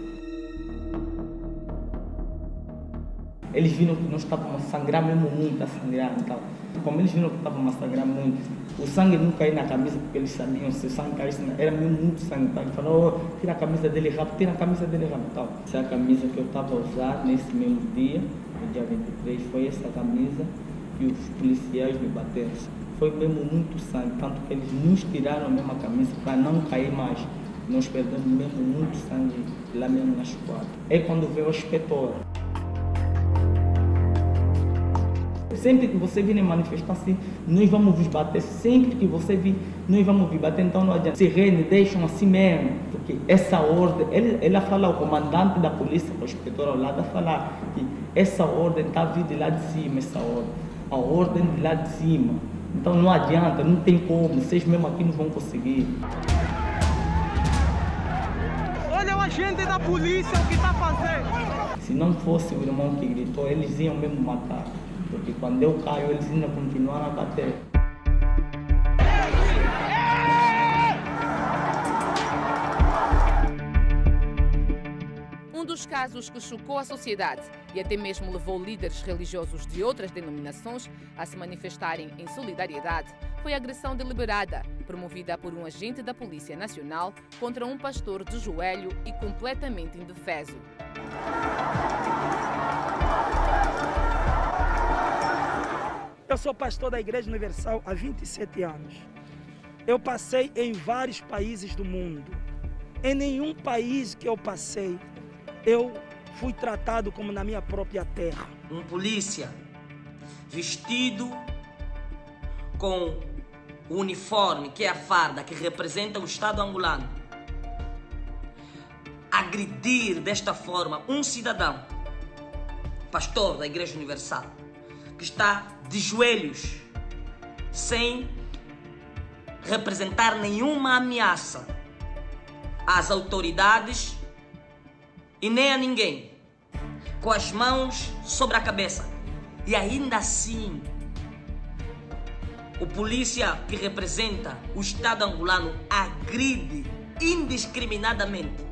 Eles viram que nós estávamos a sangrar mesmo muito, a sangrar e tal. Como eles viram que estávamos a muito, o sangue não caiu na camisa porque eles sabiam se o sangue caísse, era muito sangue. Então, ele falou, oh, tira a camisa dele rápido, tira a camisa dele rápido. Então, essa é a camisa que eu estava a usar nesse mesmo dia, no dia 23, foi essa camisa e os policiais me bateram. Foi mesmo muito sangue, tanto que eles nos tiraram a mesma camisa para não cair mais. Nós perdemos mesmo muito sangue lá mesmo nas quadras. É quando veio o inspetor. Sempre que você vir manifestar assim, nós vamos vos bater. Sempre que você vir, nós vamos vos bater. Então não adianta. Se rende, deixam assim mesmo. Porque essa ordem, ele, ela fala, o comandante da polícia, o inspetor ao lado, falar que essa ordem está vindo lá de cima, essa ordem. A ordem de lá de cima. Então não adianta, não tem como. Vocês mesmo aqui não vão conseguir. Olha o agente da polícia, o que está fazendo. Se não fosse o irmão que gritou, eles iam mesmo matar. Porque quando eu caio, eles ainda continuaram a bater. Um dos casos que chocou a sociedade e até mesmo levou líderes religiosos de outras denominações a se manifestarem em solidariedade foi a agressão deliberada, promovida por um agente da Polícia Nacional contra um pastor de joelho e completamente indefeso. Eu sou pastor da Igreja Universal há 27 anos. Eu passei em vários países do mundo. Em nenhum país que eu passei, eu fui tratado como na minha própria terra. Um polícia vestido com o uniforme, que é a farda, que representa o Estado angolano, agredir desta forma um cidadão, pastor da Igreja Universal, que está de joelhos, sem representar nenhuma ameaça às autoridades e nem a ninguém, com as mãos sobre a cabeça. E ainda assim, o polícia que representa o Estado angolano agride indiscriminadamente,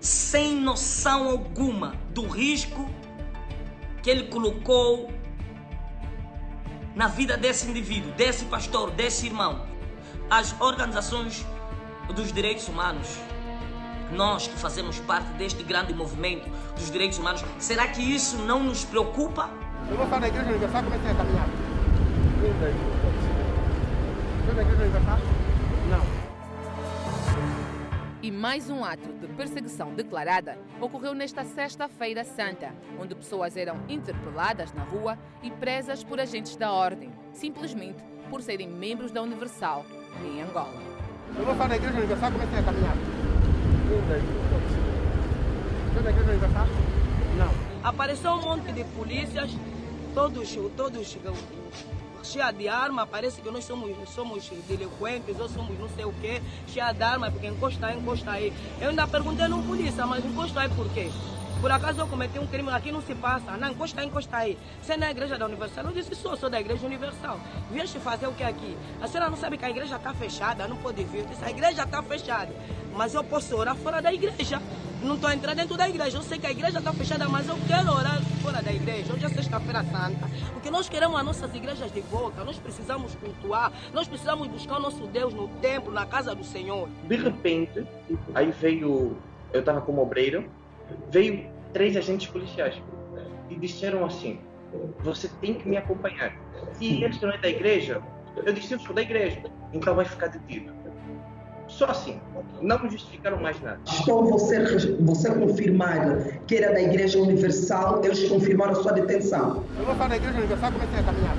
sem noção alguma do risco que ele colocou na vida desse indivíduo, desse pastor, desse irmão. As organizações dos direitos humanos, nós que fazemos parte deste grande movimento dos direitos humanos, será que isso não nos preocupa? Eu vou falar da Igreja Universal, comecei a caminhar. da Igreja Universal? Não. E mais um ato de perseguição declarada ocorreu nesta Sexta-feira Santa, onde pessoas eram interpeladas na rua e presas por agentes da ordem, simplesmente por serem membros da Universal em Angola. Eu vou falar da Igreja Universal, comecei a caminhar. da Igreja Universal? Não. Apareceu um monte de polícias, todos, todos cheia de arma, parece que nós somos, somos delinquentes ou somos não sei o quê, cheia de arma, porque encosta aí, encosta aí. Eu ainda perguntei no polícia, mas encosta aí por quê? Por acaso eu cometi um crime, aqui não se passa. Não, encosta aí, encosta aí. Você é na igreja da Universal? Eu disse, sou, sou da igreja Universal. Vieste fazer o que aqui? A senhora não sabe que a igreja está fechada, não pode vir. Eu disse, a igreja está fechada. Mas eu posso orar fora da igreja não estou entrando dentro da igreja. Eu sei que a igreja está fechada, mas eu quero orar fora da igreja. Hoje é sexta-feira santa. Porque nós queremos as nossas igrejas de volta. Nós precisamos cultuar. Nós precisamos buscar o nosso Deus no templo, na casa do Senhor. De repente, aí veio. Eu estava como obreiro. Veio três agentes policiais e disseram assim: Você tem que me acompanhar. Se eles não é da igreja, eu disse: Eu sou da igreja, então vai ficar detido. Só assim. Não me justificaram mais nada. Estou você, você confirmar que era da Igreja Universal, eles confirmaram a sua detenção. Eu vou falar da Igreja Universal, comecei a caminhar.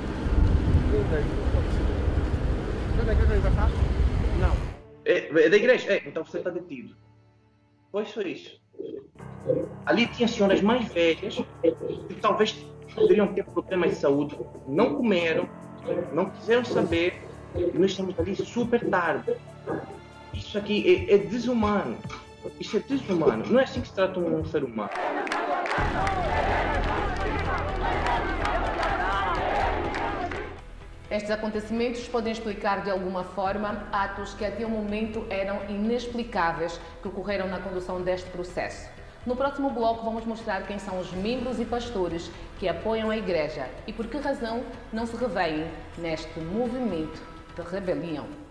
Você é da Igreja Universal? Não. É, é da igreja? É, então você está detido. Pois foi isso. Ali tinha senhoras mais velhas que talvez poderiam ter problemas de saúde, não comeram, não quiseram saber, e nós estamos ali super tarde. Isso aqui é, é desumano. Isso é desumano. Não é assim que se trata um ser humano. Estes acontecimentos podem explicar de alguma forma atos que até o momento eram inexplicáveis que ocorreram na condução deste processo. No próximo bloco vamos mostrar quem são os membros e pastores que apoiam a Igreja e por que razão não se revêem neste movimento de rebelião.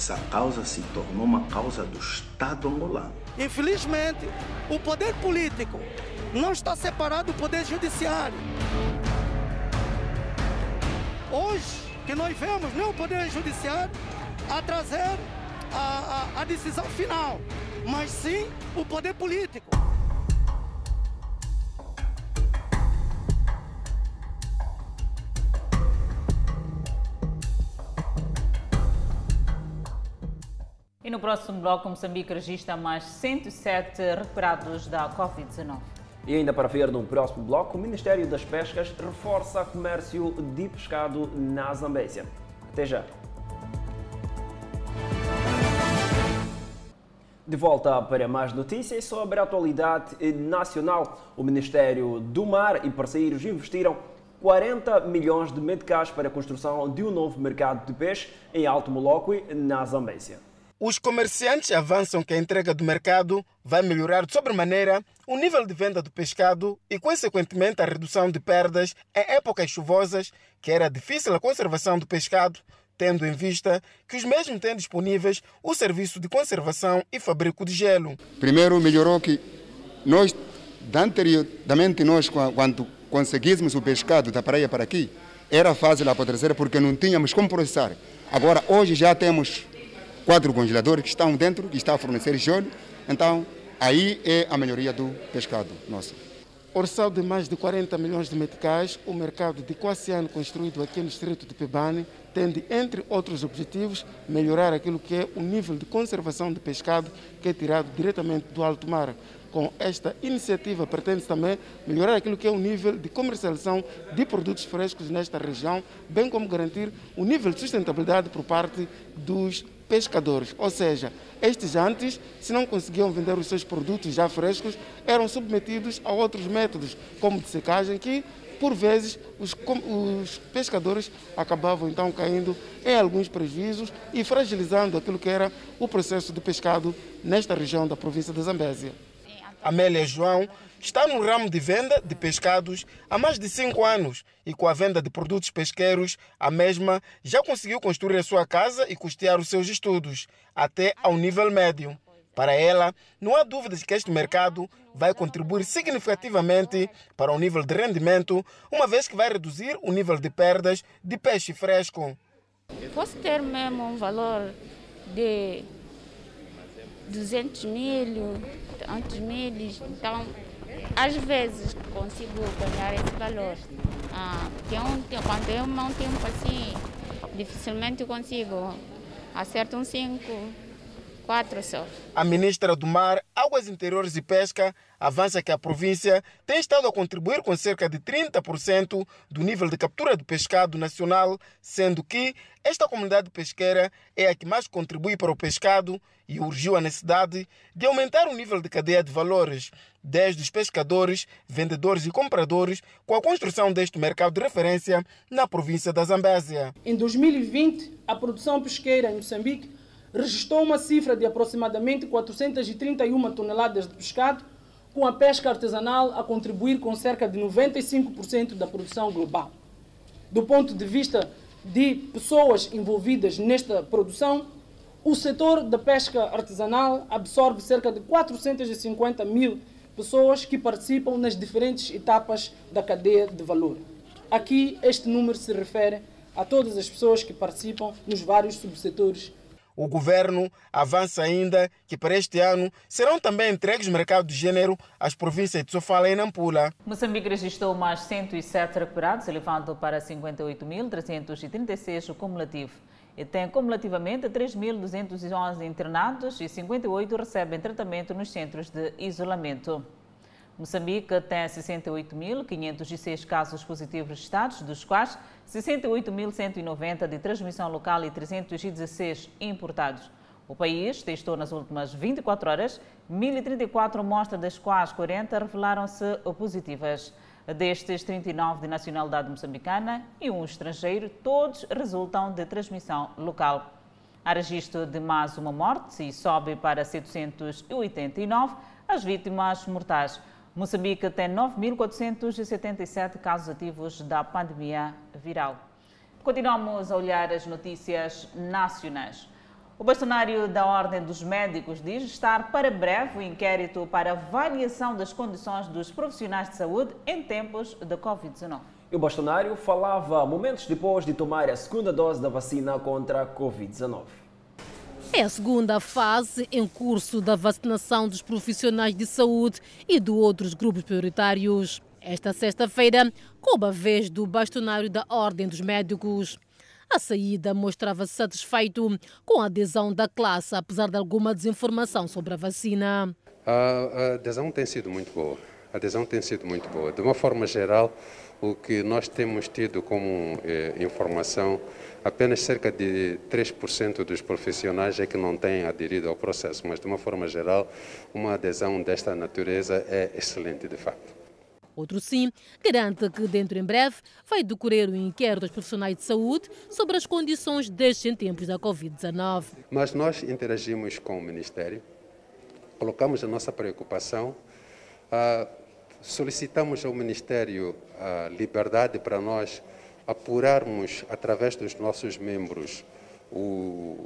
Essa causa se tornou uma causa do Estado angolano. Infelizmente, o poder político não está separado do poder judiciário. Hoje, que nós vemos não o Poder Judiciário a trazer a, a, a decisão final, mas sim o poder político. E no próximo bloco, Moçambique registra mais 107 recuperados da Covid-19. E ainda para ver no próximo bloco, o Ministério das Pescas reforça comércio de pescado na Zambésia. Até já! De volta para mais notícias sobre a atualidade nacional. O Ministério do Mar e parceiros investiram 40 milhões de meticais para a construção de um novo mercado de peixe em Alto Moloque, na Zambésia. Os comerciantes avançam que a entrega do mercado vai melhorar de sobremaneira o nível de venda do pescado e, consequentemente, a redução de perdas em épocas chuvosas, que era difícil a conservação do pescado, tendo em vista que os mesmos têm disponíveis o serviço de conservação e fabrico de gelo. Primeiro, melhorou que nós, anteriormente, nós, quando conseguíssemos o pescado da praia para aqui, era fácil apodrecer porque não tínhamos como processar. Agora, hoje já temos quatro congeladores que estão dentro, que estão a fornecer gelo. Então, aí é a melhoria do pescado nosso. Orçado de mais de 40 milhões de meticais, o mercado de Quaciano construído aqui no distrito de Pebane tende, entre outros objetivos, melhorar aquilo que é o nível de conservação de pescado que é tirado diretamente do alto mar. Com esta iniciativa, pretende também melhorar aquilo que é o nível de comercialização de produtos frescos nesta região, bem como garantir o nível de sustentabilidade por parte dos pescadores, ou seja, estes antes, se não conseguiam vender os seus produtos já frescos, eram submetidos a outros métodos, como de secagem, que por vezes os, os, pescadores acabavam então caindo em alguns prejuízos e fragilizando aquilo que era o processo de pescado nesta região da província de Zambésia. Amélia João está no ramo de venda de pescados há mais de cinco anos e com a venda de produtos pesqueiros, a mesma já conseguiu construir a sua casa e custear os seus estudos, até ao nível médio. Para ela, não há dúvida de que este mercado vai contribuir significativamente para o nível de rendimento, uma vez que vai reduzir o nível de perdas de peixe fresco. Posso ter mesmo um valor de 200 mil, tantos mil, então às vezes consigo ganhar esse valor. Ah, quando eu não tenho assim, dificilmente consigo. Acerto um 5, quatro só. A ministra do Mar, Águas Interiores e Pesca avança que a província tem estado a contribuir com cerca de 30% do nível de captura de pescado nacional, sendo que esta comunidade pesqueira é a que mais contribui para o pescado e urgiu a necessidade de aumentar o nível de cadeia de valores, desde os pescadores, vendedores e compradores, com a construção deste mercado de referência na província da Zambésia. Em 2020, a produção pesqueira em Moçambique registrou uma cifra de aproximadamente 431 toneladas de pescado, com a pesca artesanal a contribuir com cerca de 95% da produção global. Do ponto de vista de pessoas envolvidas nesta produção, o setor da pesca artesanal absorve cerca de 450 mil pessoas que participam nas diferentes etapas da cadeia de valor. Aqui, este número se refere a todas as pessoas que participam nos vários subsetores o governo avança ainda que para este ano serão também entregues mercados de gênero às províncias de Sofala e Nampula. Moçambique registrou mais 107 recuperados, elevando para 58.336 o cumulativo. E tem cumulativamente 3.211 internados e 58 recebem tratamento nos centros de isolamento. Moçambique tem 68.506 casos positivos registrados, dos quais 68.190 de transmissão local e 316 importados. O país testou nas últimas 24 horas 1.034 amostras, das quais 40 revelaram-se positivas. Destes, 39 de nacionalidade moçambicana e um estrangeiro, todos resultam de transmissão local. Há registro de mais uma morte e sobe para 789 as vítimas mortais. Moçambique tem 9.477 casos ativos da pandemia viral. Continuamos a olhar as notícias nacionais. O bastonário da Ordem dos Médicos diz estar para breve o inquérito para avaliação das condições dos profissionais de saúde em tempos da Covid-19. O bastonário falava momentos depois de tomar a segunda dose da vacina contra a Covid-19. É a segunda fase em curso da vacinação dos profissionais de saúde e de outros grupos prioritários. Esta sexta-feira, coube a vez do bastonário da Ordem dos Médicos. A saída mostrava-se satisfeito com a adesão da classe, apesar de alguma desinformação sobre a vacina. A adesão tem sido muito boa. A adesão tem sido muito boa. De uma forma geral, o que nós temos tido como eh, informação, apenas cerca de 3% dos profissionais é que não têm aderido ao processo, mas de uma forma geral, uma adesão desta natureza é excelente de facto. Outro sim garante que dentro em breve vai decorrer o um inquérito dos profissionais de saúde sobre as condições destes em tempos da Covid-19. Mas nós interagimos com o Ministério, colocamos a nossa preocupação, uh, solicitamos ao Ministério a liberdade para nós apurarmos, através dos nossos membros, o,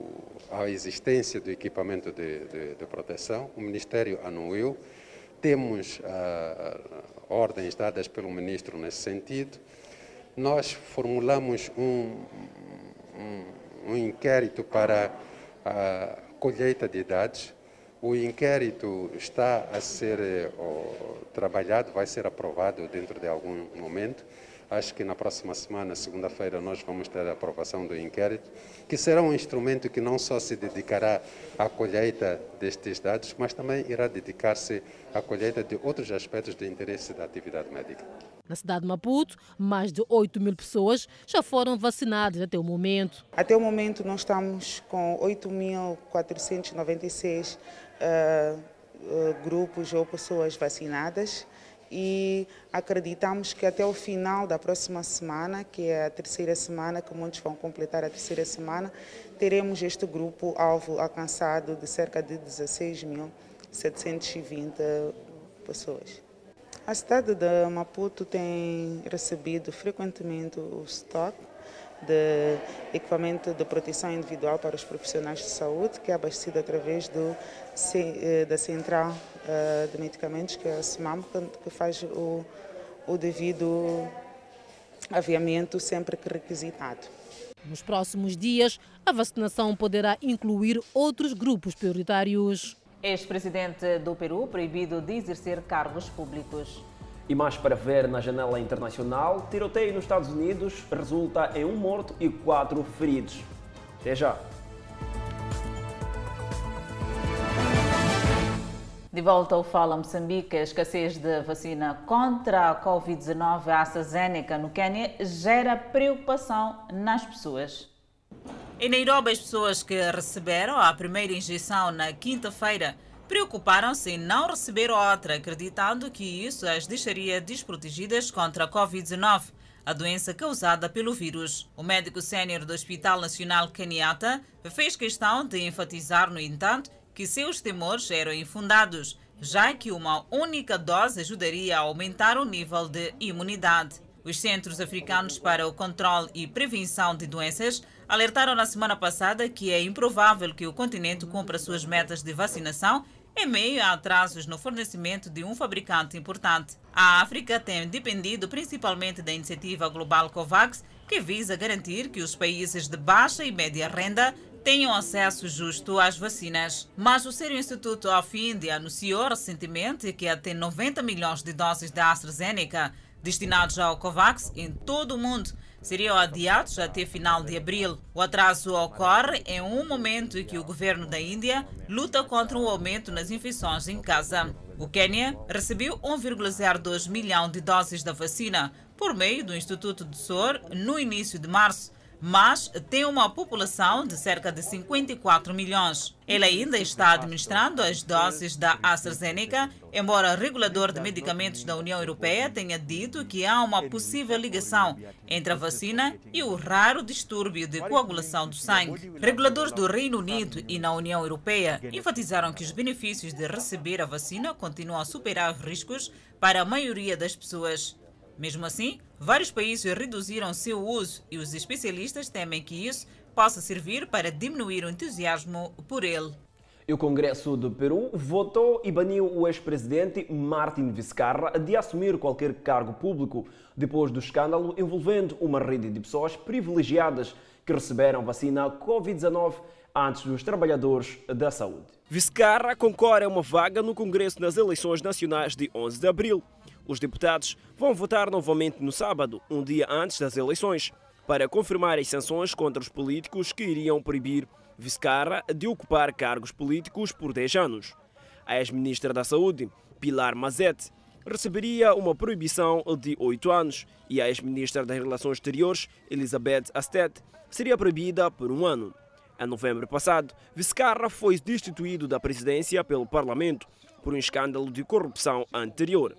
a existência do equipamento de, de, de, proteção. O Ministério anuiu. Temos ah, ordens dadas pelo Ministro nesse sentido. Nós formulamos um, um, um inquérito para a colheita de dados o inquérito está a ser oh, trabalhado, vai ser aprovado dentro de algum momento. Acho que na próxima semana, segunda-feira, nós vamos ter a aprovação do inquérito, que será um instrumento que não só se dedicará à colheita destes dados, mas também irá dedicar-se à colheita de outros aspectos de interesse da atividade médica. Na cidade de Maputo, mais de 8 mil pessoas já foram vacinadas até o momento. Até o momento, nós estamos com 8.496 uh, uh, grupos ou pessoas vacinadas e acreditamos que até o final da próxima semana, que é a terceira semana, que muitos vão completar a terceira semana, teremos este grupo alvo alcançado de cerca de 16.720 pessoas. A cidade de Maputo tem recebido frequentemente o estoque de equipamento de proteção individual para os profissionais de saúde, que é abastecido através do, eh, da Central eh, de Medicamentos, que é a CIMAM, que faz o, o devido aviamento sempre que requisitado. Nos próximos dias, a vacinação poderá incluir outros grupos prioritários. Ex-presidente do Peru proibido de exercer cargos públicos. E mais para ver na janela internacional, tiroteio nos Estados Unidos resulta em um morto e quatro feridos. Até já! De volta ao Fala Moçambique, a escassez de vacina contra a Covid-19 AstraZeneca no Quênia gera preocupação nas pessoas. Em Nairobi, as pessoas que receberam a primeira injeção na quinta-feira preocuparam-se em não receber outra, acreditando que isso as deixaria desprotegidas contra a Covid-19, a doença causada pelo vírus. O médico sênior do Hospital Nacional Kenyatta fez questão de enfatizar, no entanto, que seus temores eram infundados, já que uma única dose ajudaria a aumentar o nível de imunidade. Os Centros Africanos para o Controle e Prevenção de Doenças alertaram na semana passada que é improvável que o continente cumpra suas metas de vacinação em meio a atrasos no fornecimento de um fabricante importante. A África tem dependido principalmente da iniciativa global COVAX, que visa garantir que os países de baixa e média renda tenham acesso justo às vacinas. Mas o Sério Instituto of India anunciou recentemente que até 90 milhões de doses da AstraZeneca destinados ao COVAX em todo o mundo seriam adiados até final de abril. O atraso ocorre em um momento em que o governo da Índia luta contra o aumento nas infecções em casa. O Quênia recebeu 1,02 milhão de doses da vacina por meio do Instituto do SOR no início de março mas tem uma população de cerca de 54 milhões. Ele ainda está administrando as doses da AstraZeneca, embora o regulador de medicamentos da União Europeia tenha dito que há uma possível ligação entre a vacina e o raro distúrbio de coagulação do sangue. Reguladores do Reino Unido e na União Europeia enfatizaram que os benefícios de receber a vacina continuam a superar os riscos para a maioria das pessoas. Mesmo assim, vários países reduziram seu uso e os especialistas temem que isso possa servir para diminuir o entusiasmo por ele. E o Congresso do Peru votou e baniu o ex-presidente Martin Vizcarra de assumir qualquer cargo público depois do escândalo envolvendo uma rede de pessoas privilegiadas que receberam vacina Covid-19 antes dos trabalhadores da saúde. Vizcarra concorre a uma vaga no Congresso nas eleições nacionais de 11 de abril. Os deputados vão votar novamente no sábado, um dia antes das eleições, para confirmar as sanções contra os políticos que iriam proibir Vizcarra de ocupar cargos políticos por 10 anos. A ex-ministra da Saúde, Pilar Mazette, receberia uma proibição de 8 anos e a ex-ministra das Relações Exteriores, Elizabeth Astet, seria proibida por um ano. Em novembro passado, Vizcarra foi destituído da presidência pelo Parlamento por um escândalo de corrupção anterior.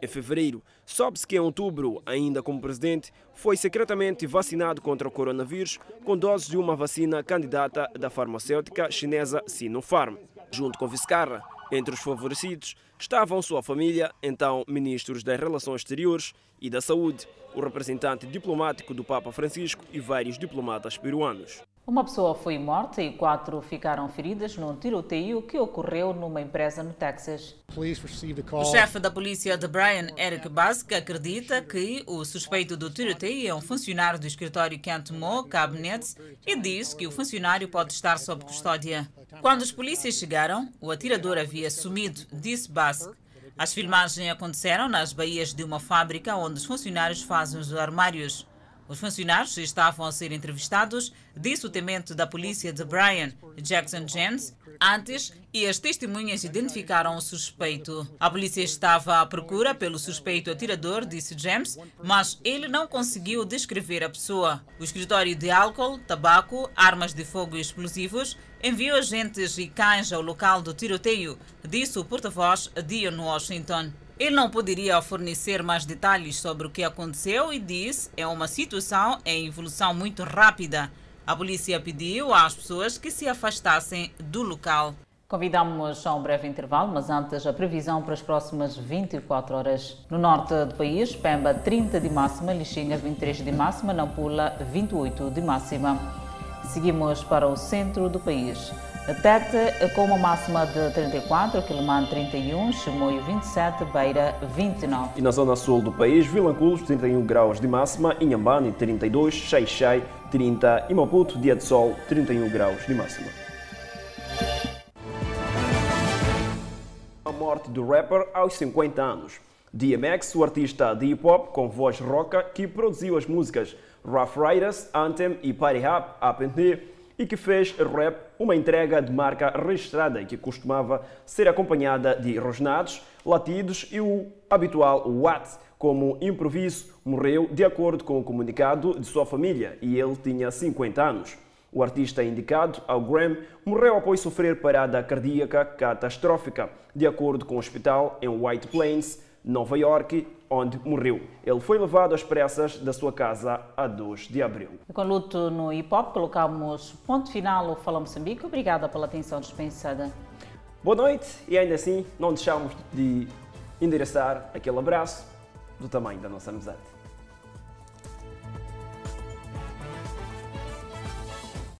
Em fevereiro, soube-se que em outubro, ainda como presidente, foi secretamente vacinado contra o coronavírus com doses de uma vacina candidata da farmacêutica chinesa Sinopharm. Junto com Vizcarra, entre os favorecidos estavam sua família, então ministros das Relações Exteriores e da Saúde, o representante diplomático do Papa Francisco e vários diplomatas peruanos. Uma pessoa foi morta e quatro ficaram feridas num tiroteio que ocorreu numa empresa no Texas. O chefe da polícia de Brian, Eric Bask, acredita que o suspeito do tiroteio é um funcionário do escritório Kent Moore Cabinets e diz que o funcionário pode estar sob custódia. Quando os polícias chegaram, o atirador havia sumido, disse Bask. As filmagens aconteceram nas baías de uma fábrica onde os funcionários fazem os armários. Os funcionários estavam a ser entrevistados, disse o temente da polícia de Brian, Jackson James, antes e as testemunhas identificaram o suspeito. A polícia estava à procura pelo suspeito atirador, disse James, mas ele não conseguiu descrever a pessoa. O escritório de álcool, tabaco, armas de fogo e explosivos enviou agentes e cães ao local do tiroteio, disse o porta-voz Dion Washington. Ele não poderia fornecer mais detalhes sobre o que aconteceu e disse é uma situação em evolução muito rápida. A polícia pediu às pessoas que se afastassem do local. Convidamos a um breve intervalo, mas antes a previsão para as próximas 24 horas. No norte do país, Pemba 30 de máxima, Lixinga 23 de máxima, Nampula 28 de máxima. Seguimos para o centro do país. Tete com uma máxima de 34, Quilimane 31, Chimoio 27, Beira 29. E na zona sul do país, Vilanculos 31 graus de máxima, Inhambane 32, Xai-Xai 30 e Maputo, dia de sol 31 graus de máxima. A morte do rapper aos 50 anos. DMX, o artista de hip-hop com voz roca que produziu as músicas Rough Riders, Anthem e Party Rap, Up and Here, e que fez rap uma entrega de marca registrada que costumava ser acompanhada de rosnados, latidos e o habitual what como improviso, morreu de acordo com o comunicado de sua família e ele tinha 50 anos. O artista indicado ao Grammy morreu após sofrer parada cardíaca catastrófica, de acordo com o hospital em White Plains, Nova York, onde morreu. Ele foi levado às pressas da sua casa a 2 de abril. Com luto no hip hop, colocamos ponto final ao Fala Moçambique. Obrigada pela atenção dispensada. Boa noite e ainda assim não deixamos de endereçar aquele abraço do tamanho da nossa amizade.